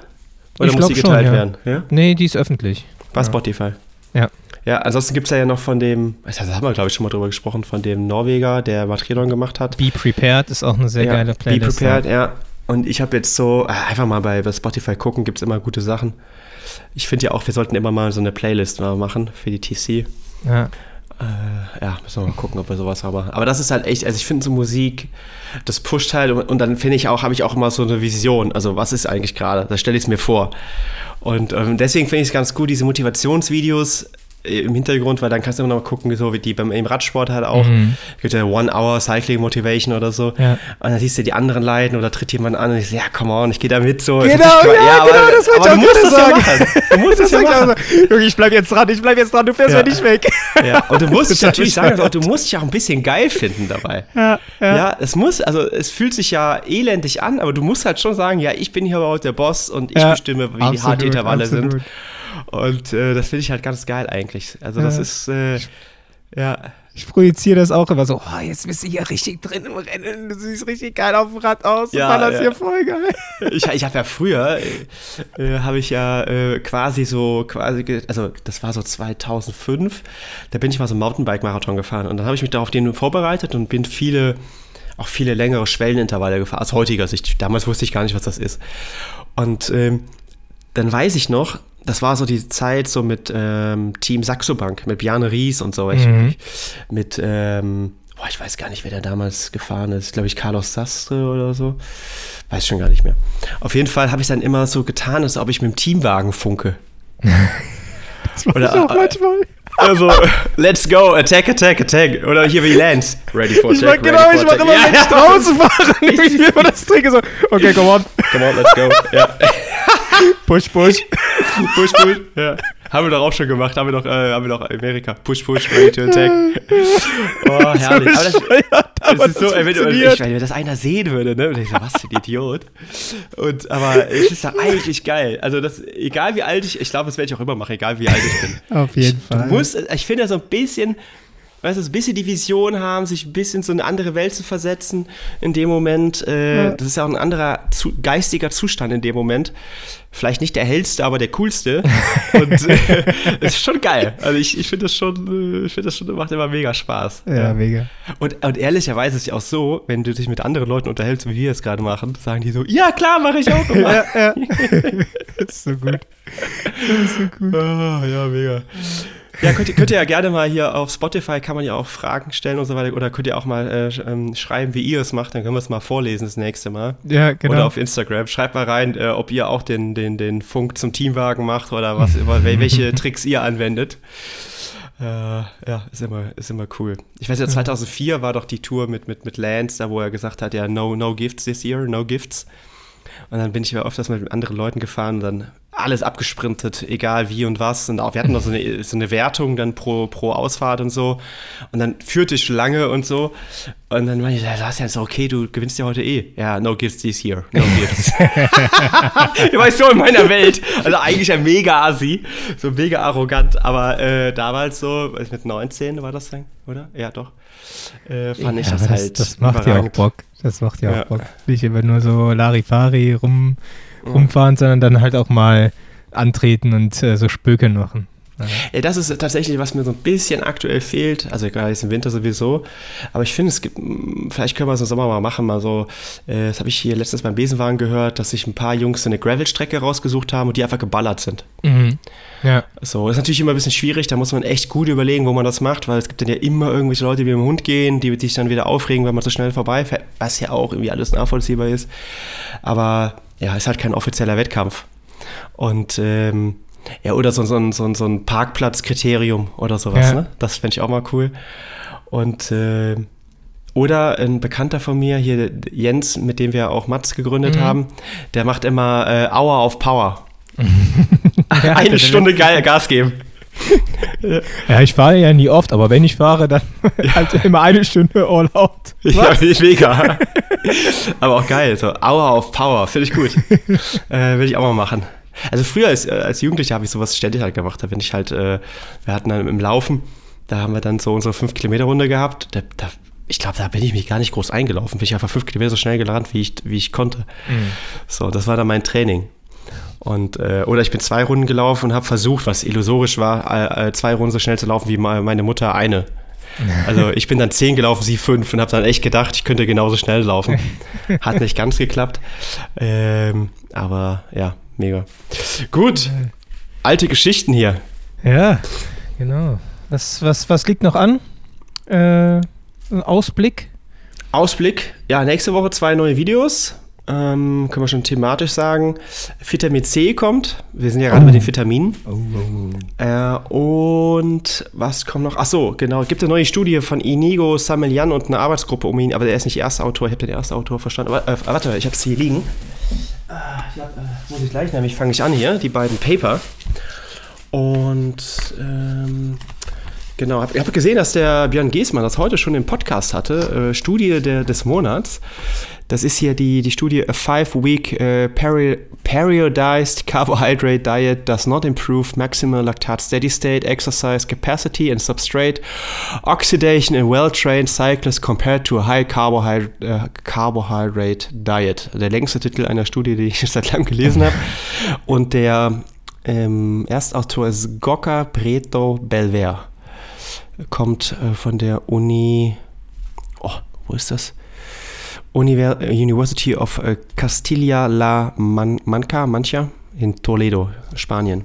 [SPEAKER 1] Oder ich muss die geteilt schon, ja. werden?
[SPEAKER 2] Ja? Nee, die ist öffentlich.
[SPEAKER 1] Bei Spotify.
[SPEAKER 2] Ja.
[SPEAKER 1] Ja, ansonsten gibt es ja noch von dem, das haben wir, glaube ich, schon mal drüber gesprochen, von dem Norweger, der Matridon gemacht hat.
[SPEAKER 2] Be Prepared ist auch eine sehr
[SPEAKER 1] ja,
[SPEAKER 2] geile
[SPEAKER 1] Playlist. Be Prepared, ja. Und ich habe jetzt so, äh, einfach mal bei, bei Spotify gucken, gibt es immer gute Sachen. Ich finde ja auch, wir sollten immer mal so eine Playlist machen für die TC.
[SPEAKER 2] Ja.
[SPEAKER 1] Äh, ja, müssen wir mal gucken, ob wir sowas haben. Aber das ist halt echt, also ich finde so Musik, das pusht halt und, und dann finde ich auch, habe ich auch immer so eine Vision. Also was ist eigentlich gerade? Da stelle ich es mir vor. Und ähm, deswegen finde ich es ganz gut, diese Motivationsvideos im Hintergrund, weil dann kannst du immer noch mal gucken, so wie die beim im Radsport halt auch. Mhm. Gibt ja One Hour Cycling Motivation oder so. Ja. Und dann siehst du die anderen leiden oder tritt jemand an und ich so, ja, come on, ich gehe da mit so.
[SPEAKER 2] Genau, ja, ja, genau, das wollte ich auch gerade sagen.
[SPEAKER 1] Ja du musst das, das ja machen.
[SPEAKER 2] Junge, ich bleib jetzt dran, ich bleib jetzt dran, du fährst ja. mir nicht weg.
[SPEAKER 1] Ja, und du musst dich natürlich sagen, du musst dich auch ein bisschen geil finden dabei. Ja, ja. ja, es muss, also es fühlt sich ja elendig an, aber du musst halt schon sagen, ja, ich bin hier überhaupt der Boss und ich bestimme, wie absolut, die harte Intervalle absolut. sind. Und äh, das finde ich halt ganz geil eigentlich. Also das ja. ist, äh, ja.
[SPEAKER 2] Ich projiziere das auch immer so, oh, jetzt bist du hier richtig drin im Rennen, du siehst richtig geil auf dem Rad aus,
[SPEAKER 1] ja,
[SPEAKER 2] das
[SPEAKER 1] ja.
[SPEAKER 2] hier voll geil.
[SPEAKER 1] Ich, ich habe ja früher, äh, äh, habe ich ja äh, quasi so, quasi, also das war so 2005, da bin ich mal so einen Mountainbike-Marathon gefahren und dann habe ich mich darauf den vorbereitet und bin viele, auch viele längere Schwellenintervalle gefahren, aus heutiger Sicht. Damals wusste ich gar nicht, was das ist. Und ähm, dann weiß ich noch, das war so die Zeit so mit ähm, Team Saxo Bank, mit Bjarne Ries und so. Mhm. mit, ähm, boah, ich weiß gar nicht, wer da damals gefahren ist. Glaube ich, Carlos Sastre oder so. Weiß schon gar nicht mehr. Auf jeden Fall habe ich dann immer so getan, als ob ich mit dem Teamwagen funke.
[SPEAKER 2] das mache ich auch äh, manchmal.
[SPEAKER 1] Also, let's go, attack, attack, attack. Oder hier wie Lance.
[SPEAKER 2] Ready for attack. Ich mach, genau, ich mache immer, wenn ich draußen fahre, nehme ich mir das trinke so, okay, come on.
[SPEAKER 1] Come on, let's go. Ja.
[SPEAKER 2] Push, push.
[SPEAKER 1] Push, push. Ja. Haben wir doch auch schon gemacht. Haben wir doch, äh, haben wir doch Amerika. Push, push, ready to attack. Oh, herrlich. Aber das, das ist so, wenn, ich, wenn das einer sehen würde, ne? Und ich so, was für ein Idiot. Und, aber es ist ja eigentlich geil. Also, das, egal wie alt ich, ich glaube, das werde ich auch immer machen, egal wie alt ich bin.
[SPEAKER 2] Auf jeden Fall.
[SPEAKER 1] Du musst, ich finde so ein bisschen, weißt du, ein bisschen die Vision haben, sich ein bisschen so eine andere Welt zu versetzen in dem Moment. Äh, ja. Das ist ja auch ein anderer zu, geistiger Zustand in dem Moment. Vielleicht nicht der hellste, aber der coolste. Und äh, ist schon geil. Also ich, ich finde das schon, äh, ich finde das schon, macht immer mega Spaß.
[SPEAKER 2] Ja, ja. mega.
[SPEAKER 1] Und, und ehrlicherweise ist es ja auch so, wenn du dich mit anderen Leuten unterhältst, wie wir es gerade machen, sagen die so, ja klar, mache ich auch immer. ja, ja.
[SPEAKER 2] das ist so gut. Das
[SPEAKER 1] ist so gut. Oh, ja, mega. Ja, könnt ihr, könnt ihr ja gerne mal hier auf Spotify, kann man ja auch Fragen stellen und so weiter. Oder könnt ihr auch mal äh, ähm, schreiben, wie ihr es macht. Dann können wir es mal vorlesen das nächste Mal.
[SPEAKER 2] Ja, genau.
[SPEAKER 1] Oder auf Instagram. Schreibt mal rein, äh, ob ihr auch den, den, den Funk zum Teamwagen macht oder was, welche Tricks ihr anwendet. Äh, ja, ist immer, ist immer cool. Ich weiß ja, 2004 war doch die Tour mit, mit, mit Lance, da wo er gesagt hat, ja, no, no gifts this year, no gifts. Und dann bin ich ja öfters mit anderen Leuten gefahren und dann alles abgesprintet, egal wie und was. Und auch wir hatten noch so eine, so eine Wertung dann pro, pro Ausfahrt und so. Und dann führte ich lange und so. Und dann meinte ich, ja, das ist ja okay, du gewinnst ja heute eh. Ja, no gifts this year. No gifts. ich war so in meiner Welt. Also eigentlich ein mega Assi. So mega arrogant. Aber äh, damals so, mit 19 war das dann, oder? Ja, doch. Äh, fand ja, ich das, das halt.
[SPEAKER 2] Das macht ja auch Bock. Das macht ja, ja. auch Bock. Nicht immer nur so Larifari rum, rumfahren, sondern dann halt auch mal antreten und äh, so Spökeln machen.
[SPEAKER 1] Ja, das ist tatsächlich, was mir so ein bisschen aktuell fehlt. Also gerade jetzt im Winter sowieso. Aber ich finde, es gibt, vielleicht können wir es im Sommer mal machen. Mal so, äh, das habe ich hier letztens beim Besenwagen gehört, dass sich ein paar Jungs so eine Gravel-Strecke rausgesucht haben und die einfach geballert sind. Mhm. Ja. So, ist natürlich immer ein bisschen schwierig. Da muss man echt gut überlegen, wo man das macht, weil es gibt dann ja immer irgendwelche Leute, die mit dem Hund gehen, die sich dann wieder aufregen, wenn man so schnell vorbeifährt, was ja auch irgendwie alles nachvollziehbar ist. Aber ja, ist halt kein offizieller Wettkampf. Und ähm, ja, oder so, so, so, so ein Parkplatzkriterium oder sowas, ja. ne? Das fände ich auch mal cool. Und äh, oder ein Bekannter von mir, hier Jens, mit dem wir auch Mats gegründet mhm. haben, der macht immer äh, Hour auf Power. ja, eine Stunde geil Gas geben.
[SPEAKER 2] ja, ich fahre ja nie oft, aber wenn ich fahre, dann halt immer eine Stunde all out.
[SPEAKER 1] Was? Ja, mega. aber auch geil, so Hour of Power, finde ich gut. äh, Will ich auch mal machen. Also früher als, äh, als Jugendlicher habe ich sowas ständig halt gemacht. Da bin ich halt, äh, wir hatten dann im Laufen, da haben wir dann so unsere 5-Kilometer-Runde gehabt. Da, da, ich glaube, da bin ich mich gar nicht groß eingelaufen. Bin ich einfach 5 Kilometer so schnell gerannt, wie ich, wie ich konnte. Mhm. So, das war dann mein Training. Und, äh, oder ich bin zwei Runden gelaufen und habe versucht, was illusorisch war, äh, äh, zwei Runden so schnell zu laufen wie meine Mutter eine. Also ich bin dann zehn gelaufen, sie fünf und habe dann echt gedacht, ich könnte genauso schnell laufen. Hat nicht ganz geklappt. Ähm, aber ja, mega. Gut, alte Geschichten hier.
[SPEAKER 2] Ja, genau. Was, was, was liegt noch an? Äh, ein Ausblick?
[SPEAKER 1] Ausblick, ja, nächste Woche zwei neue Videos. Ähm, können wir schon thematisch sagen. Vitamin C kommt. Wir sind ja gerade oh. bei den Vitaminen. Oh, oh, äh, und was kommt noch? Achso, genau. Es gibt eine neue Studie von Inigo Samelian und eine Arbeitsgruppe um ihn, aber der ist nicht erster Autor. Ich habe den ersten Autor verstanden. Aber, äh, warte, ich habe es hier liegen. Ah, ja, äh, muss ich gleich, nämlich fange ich an hier, die beiden Paper. Und ähm, genau, ich habe gesehen, dass der Björn Giesmann das heute schon im Podcast hatte, äh, Studie der, des Monats. Das ist hier die, die Studie A Five-Week uh, peri Periodized Carbohydrate Diet Does Not Improve Maximal Lactate Steady State Exercise Capacity and Substrate Oxidation in Well-Trained Cyclists Compared to a High Carbohydrate, uh, Carbohydrate Diet. Der längste Titel einer Studie, die ich seit langem gelesen habe. Und der ähm, Erstautor ist Gokka Preto Belver. Kommt äh, von der Uni. Oh, wo ist das? University of äh, Castilla-La Man Manca, Mancha in Toledo, Spanien.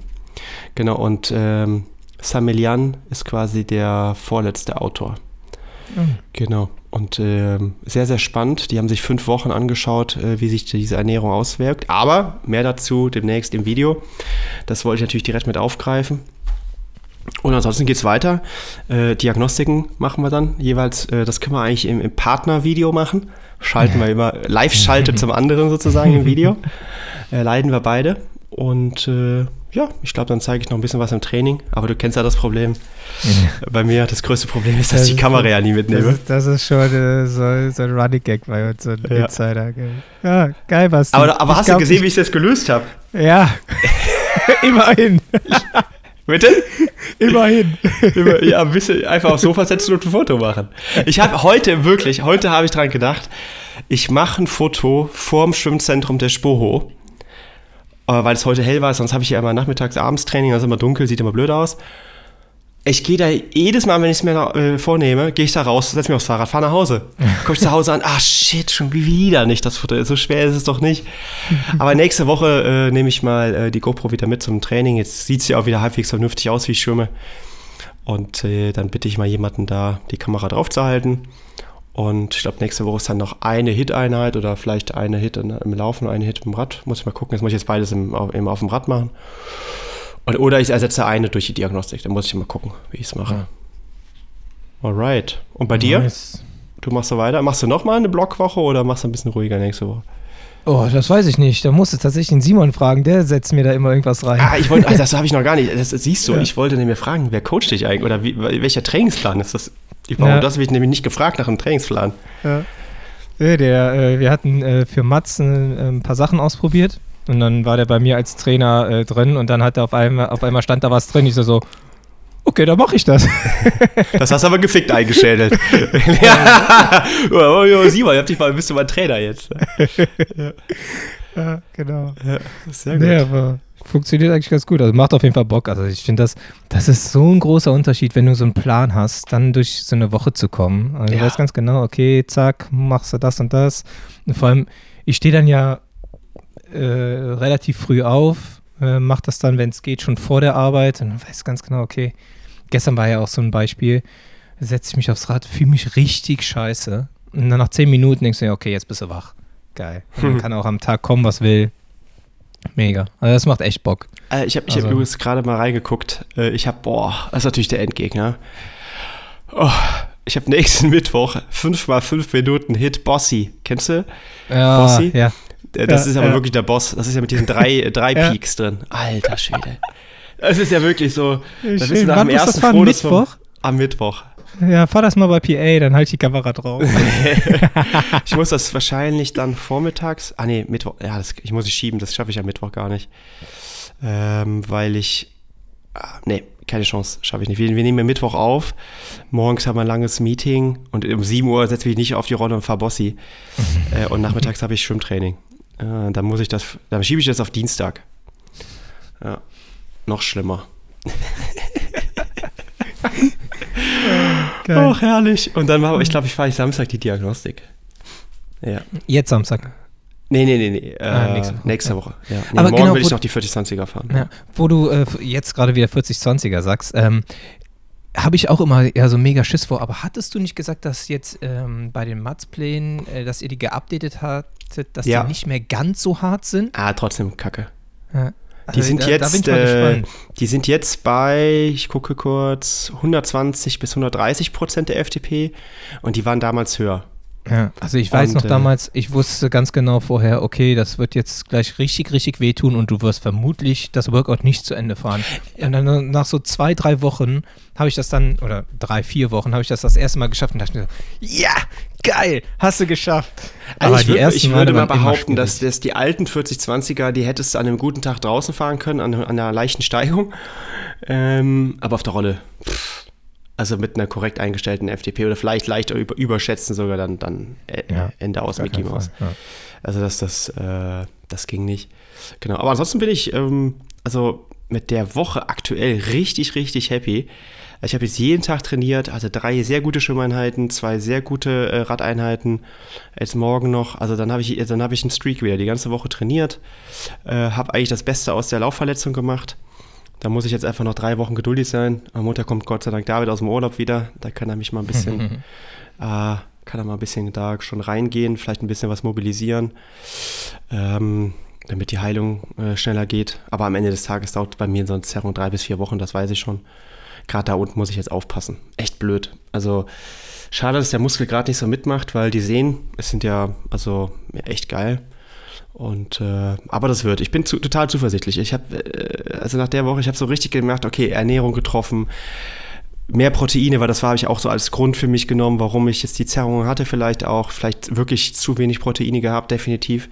[SPEAKER 1] Genau, und ähm, Samelian ist quasi der vorletzte Autor. Mhm. Genau. Und äh, sehr, sehr spannend. Die haben sich fünf Wochen angeschaut, äh, wie sich diese Ernährung auswirkt. Aber mehr dazu demnächst im Video. Das wollte ich natürlich direkt mit aufgreifen. Und ansonsten geht es weiter. Äh, Diagnostiken machen wir dann jeweils. Äh, das können wir eigentlich im, im Partnervideo machen schalten wir immer, live schaltet zum anderen sozusagen im Video. Äh, leiden wir beide. Und äh, ja, ich glaube, dann zeige ich noch ein bisschen was im Training. Aber du kennst ja das Problem. Ja. Bei mir, das größte Problem ist, dass das ich die Kamera ja nie mitnehme.
[SPEAKER 2] Das ist, das ist schon äh, so, so, ein Running Gag bei uns, so ein ja. Insider. Ja, geil, was.
[SPEAKER 1] Aber, aber hast glaub, du gesehen, wie ich das gelöst habe?
[SPEAKER 2] Ja, immerhin.
[SPEAKER 1] Bitte?
[SPEAKER 2] Immerhin.
[SPEAKER 1] Immer, ja, ein bisschen einfach aufs Sofa setzen und ein Foto machen. Ich habe heute wirklich, heute habe ich dran gedacht, ich mache ein Foto vorm Schwimmzentrum der Spoho, weil es heute hell war, sonst habe ich ja immer nachmittags, abends Training, das ist immer dunkel, sieht immer blöd aus ich gehe da jedes Mal, wenn ich es mir äh, vornehme, gehe ich da raus, setze mich aufs Fahrrad, fahre nach Hause. Komme ich zu Hause an, ah shit, schon wieder nicht das Futter. So schwer ist es doch nicht. Aber nächste Woche äh, nehme ich mal äh, die GoPro wieder mit zum Training. Jetzt sieht es ja auch wieder halbwegs vernünftig aus, wie ich schwimme. Und äh, dann bitte ich mal jemanden da, die Kamera drauf zu halten. Und ich glaube, nächste Woche ist dann noch eine Hit-Einheit oder vielleicht eine Hit im Laufen, eine Hit im Rad. Muss ich mal gucken. Jetzt muss ich jetzt beides im, im, auf dem Rad machen. Oder ich ersetze eine durch die Diagnostik. Dann muss ich mal gucken, wie ich es mache. Ja. Alright. Und bei dir? Nice. Du machst so weiter? Machst du nochmal eine Blockwoche oder machst du ein bisschen ruhiger nächste Woche?
[SPEAKER 2] Oh, das weiß ich nicht. Da musst du tatsächlich den Simon fragen, der setzt mir da immer irgendwas rein.
[SPEAKER 1] Ah, ich wollte, also das habe ich noch gar nicht. Das, das siehst du. Ja. Ich wollte nämlich fragen, wer coacht dich eigentlich oder wie, welcher Trainingsplan ist das? Warum ja. das ich nämlich nicht gefragt nach einem Trainingsplan.
[SPEAKER 2] Ja. Der, äh, wir hatten äh, für Mats ein, äh, ein paar Sachen ausprobiert und dann war der bei mir als Trainer äh, drin und dann hat er auf einmal, auf einmal stand da was drin. Ich so, so okay, dann mache ich das.
[SPEAKER 1] Das hast du aber gefickt eingeschädelt. ja. Simon, ich hab dich mal, bist du mal Trainer jetzt.
[SPEAKER 2] ja. ja genau. Ja, sehr gut. Nee, aber funktioniert eigentlich ganz gut. Also macht auf jeden Fall Bock. Also ich finde das, das ist so ein großer Unterschied, wenn du so einen Plan hast, dann durch so eine Woche zu kommen. Also ja. Du weißt ganz genau, okay, zack, machst du das und das. Und vor allem, ich stehe dann ja äh, relativ früh auf, äh, macht das dann, wenn es geht, schon vor der Arbeit und dann weiß ganz genau, okay, gestern war ja auch so ein Beispiel, setze ich mich aufs Rad, fühle mich richtig scheiße und dann nach zehn Minuten denkst du ja, okay, jetzt bist du wach. Geil. Dann kann auch am Tag kommen, was will. Mega. Also das macht echt Bock.
[SPEAKER 1] Äh, ich habe ich also. hab übrigens gerade mal reingeguckt. Äh, ich habe, boah, das ist natürlich der Endgegner. Oh, ich habe nächsten Mittwoch 5 mal 5 Minuten Hit Bossy. Kennst du?
[SPEAKER 2] Ja, Bossy? ja.
[SPEAKER 1] Äh, das ja, ist aber ja. wirklich der Boss. Das ist ja mit diesen drei, drei ja. Peaks drin. Alter Schwede. Das ist ja wirklich so.
[SPEAKER 2] Da bist du nach dem ersten das Mittwoch? Vom,
[SPEAKER 1] am Mittwoch.
[SPEAKER 2] Ja, fahr das mal bei PA, dann halt die Kamera drauf.
[SPEAKER 1] ich muss das wahrscheinlich dann vormittags. Ah, nee, Mittwoch. Ja, das, ich muss es schieben, das schaffe ich am Mittwoch gar nicht. Ähm, weil ich. Ah, nee, keine Chance, schaffe ich nicht. Wir, wir nehmen Mittwoch auf. Morgens haben wir ein langes Meeting und um 7 Uhr setze ich mich nicht auf die Rolle und fahre Bossi. äh, und nachmittags habe ich Schwimmtraining. Äh, dann muss ich das, dann schiebe ich das auf Dienstag. Ja, noch schlimmer. Ach, herrlich. Und dann mache ich, glaube ich, fahre ich Samstag die Diagnostik.
[SPEAKER 2] Ja. Jetzt Samstag.
[SPEAKER 1] Nee, nee, nee, nee. Ah, äh, nächste Woche. Nächste Woche. Ja. Nee, Aber morgen genau, will ich noch die 40-20er fahren.
[SPEAKER 2] Ja, wo du äh, jetzt gerade wieder 40-20er sagst, ähm, habe ich auch immer ja so mega Schiss vor. Aber hattest du nicht gesagt, dass jetzt ähm, bei den Matz-Plänen, äh, dass ihr die geupdatet hattet, dass ja. die nicht mehr ganz so hart sind?
[SPEAKER 1] Ah, trotzdem kacke. Ja. Die also, sind da, jetzt, da äh, die sind jetzt bei, ich gucke kurz, 120 bis 130 Prozent der FDP und die waren damals höher.
[SPEAKER 2] Ja, also ich weiß und, noch äh, damals, ich wusste ganz genau vorher, okay, das wird jetzt gleich richtig, richtig wehtun und du wirst vermutlich das Workout nicht zu Ende fahren. Und dann nach so zwei, drei Wochen habe ich das dann, oder drei, vier Wochen, habe ich das das erste Mal geschafft und dachte mir so, ja, geil, hast du geschafft.
[SPEAKER 1] Also Aber ich, würd, ich würde mal behaupten, dass, dass die alten 40-20er, die hättest du an einem guten Tag draußen fahren können, an, an einer leichten Steigung. Ähm, aber auf der Rolle, pff also mit einer korrekt eingestellten FTP oder vielleicht leicht überschätzen sogar dann, dann äh, ja, Ende aus Mickey Mouse. Ja. Also das, das, äh, das ging nicht. Genau. Aber ansonsten bin ich ähm, also mit der Woche aktuell richtig, richtig happy. Ich habe jetzt jeden Tag trainiert, also drei sehr gute Schwimmeinheiten, zwei sehr gute äh, Radeinheiten. Jetzt morgen noch, also dann habe ich, dann habe ich einen Streak wieder die ganze Woche trainiert, äh, habe eigentlich das Beste aus der Laufverletzung gemacht da muss ich jetzt einfach noch drei Wochen geduldig sein. Am Montag kommt Gott sei Dank David aus dem Urlaub wieder. Da kann er mich mal ein bisschen, äh, kann er mal ein bisschen da schon reingehen, vielleicht ein bisschen was mobilisieren, ähm, damit die Heilung äh, schneller geht. Aber am Ende des Tages dauert bei mir so eine Zerrung drei bis vier Wochen, das weiß ich schon. Gerade da unten muss ich jetzt aufpassen. Echt blöd. Also schade, dass der Muskel gerade nicht so mitmacht, weil die Sehen, es sind ja also echt geil. Und äh, aber das wird. Ich bin zu, total zuversichtlich. Ich habe äh, also nach der Woche, ich habe so richtig gemerkt, okay, Ernährung getroffen, mehr Proteine, weil das war habe ich auch so als Grund für mich genommen, warum ich jetzt die Zerrung hatte, vielleicht auch, vielleicht wirklich zu wenig Proteine gehabt, definitiv.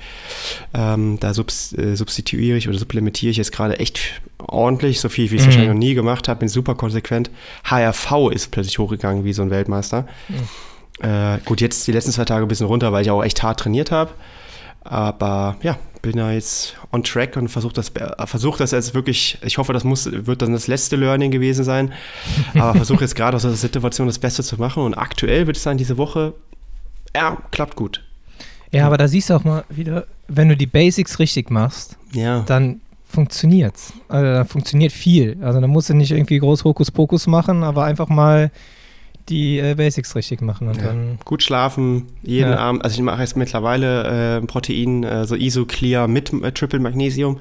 [SPEAKER 1] Ähm, da subs, äh, substituiere ich oder supplementiere ich jetzt gerade echt ordentlich, so viel, wie ich es mhm. wahrscheinlich noch nie gemacht habe, bin super konsequent. HRV ist plötzlich hochgegangen wie so ein Weltmeister. Mhm. Äh, gut, jetzt die letzten zwei Tage ein bisschen runter, weil ich auch echt hart trainiert habe. Aber ja, bin ja jetzt on track und versuche das, versuch das jetzt wirklich, ich hoffe, das muss, wird dann das letzte Learning gewesen sein, aber versuche jetzt gerade aus der Situation das Beste zu machen und aktuell würde ich sagen, diese Woche, ja, klappt gut.
[SPEAKER 2] Ja, aber da siehst du auch mal wieder, wenn du die Basics richtig machst, ja. dann funktioniert's. Also da funktioniert viel. Also da musst du nicht irgendwie groß Hokuspokus machen, aber einfach mal die äh, Basics richtig machen und ja. dann.
[SPEAKER 1] Gut schlafen, jeden ja. Abend. Also ich mache jetzt mittlerweile äh, Protein, äh, so Isoclear mit äh, Triple Magnesium.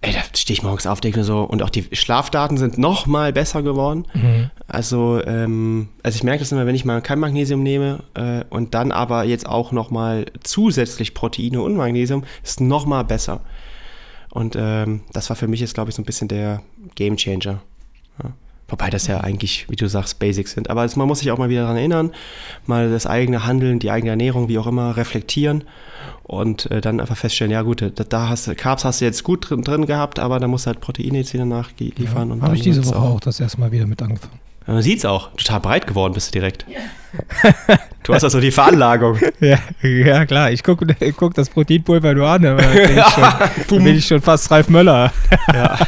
[SPEAKER 1] Ey, da stehe ich morgens auf, denke mir so, und auch die Schlafdaten sind noch mal besser geworden. Mhm. Also, ähm, also ich merke das immer, wenn ich mal kein Magnesium nehme äh, und dann aber jetzt auch noch mal zusätzlich Proteine und Magnesium, ist noch mal besser. Und ähm, das war für mich jetzt, glaube ich, so ein bisschen der Game Changer. Ja. Wobei das ja eigentlich, wie du sagst, Basics sind. Aber man muss sich auch mal wieder daran erinnern, mal das eigene Handeln, die eigene Ernährung, wie auch immer, reflektieren und äh, dann einfach feststellen, ja gut, da, da hast du, Carbs hast du jetzt gut drin, drin gehabt, aber da musst du halt Proteine jetzt wieder nachliefern.
[SPEAKER 2] Ja, Habe ich diese Woche auch das erste Mal wieder mit angefangen.
[SPEAKER 1] Man sieht es auch, total breit geworden bist du direkt. Du hast also die Veranlagung.
[SPEAKER 2] ja, ja, klar. Ich gucke guck das Proteinpulver nur an, aber da bin ich schon, bin ich schon fast Ralf Möller. ja.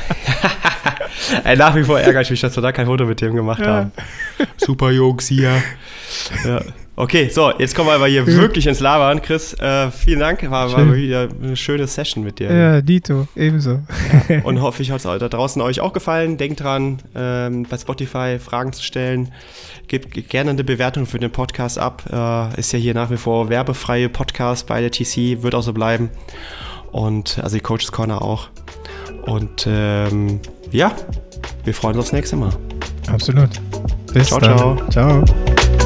[SPEAKER 1] Ey, nach wie vor ärgere ich mich, dass wir da kein Foto mit dem gemacht ja. haben. Super Jungs hier. Ja. Okay, so, jetzt kommen wir aber hier wirklich ins Labern. Chris, äh, vielen Dank. War, war, wieder eine schöne Session mit dir.
[SPEAKER 2] Ja, Dito, ebenso.
[SPEAKER 1] Ja, und hoffe, ich hat es da draußen euch auch gefallen. Denkt dran, ähm, bei Spotify Fragen zu stellen. Gebt gerne eine Bewertung für den Podcast ab. Äh, ist ja hier nach wie vor werbefreie Podcast bei der TC, wird auch so bleiben. Und also die Coaches Corner auch. Und ähm, ja, wir freuen uns aufs nächste Mal.
[SPEAKER 2] Absolut.
[SPEAKER 1] Bis ciao, dann. ciao. Ciao.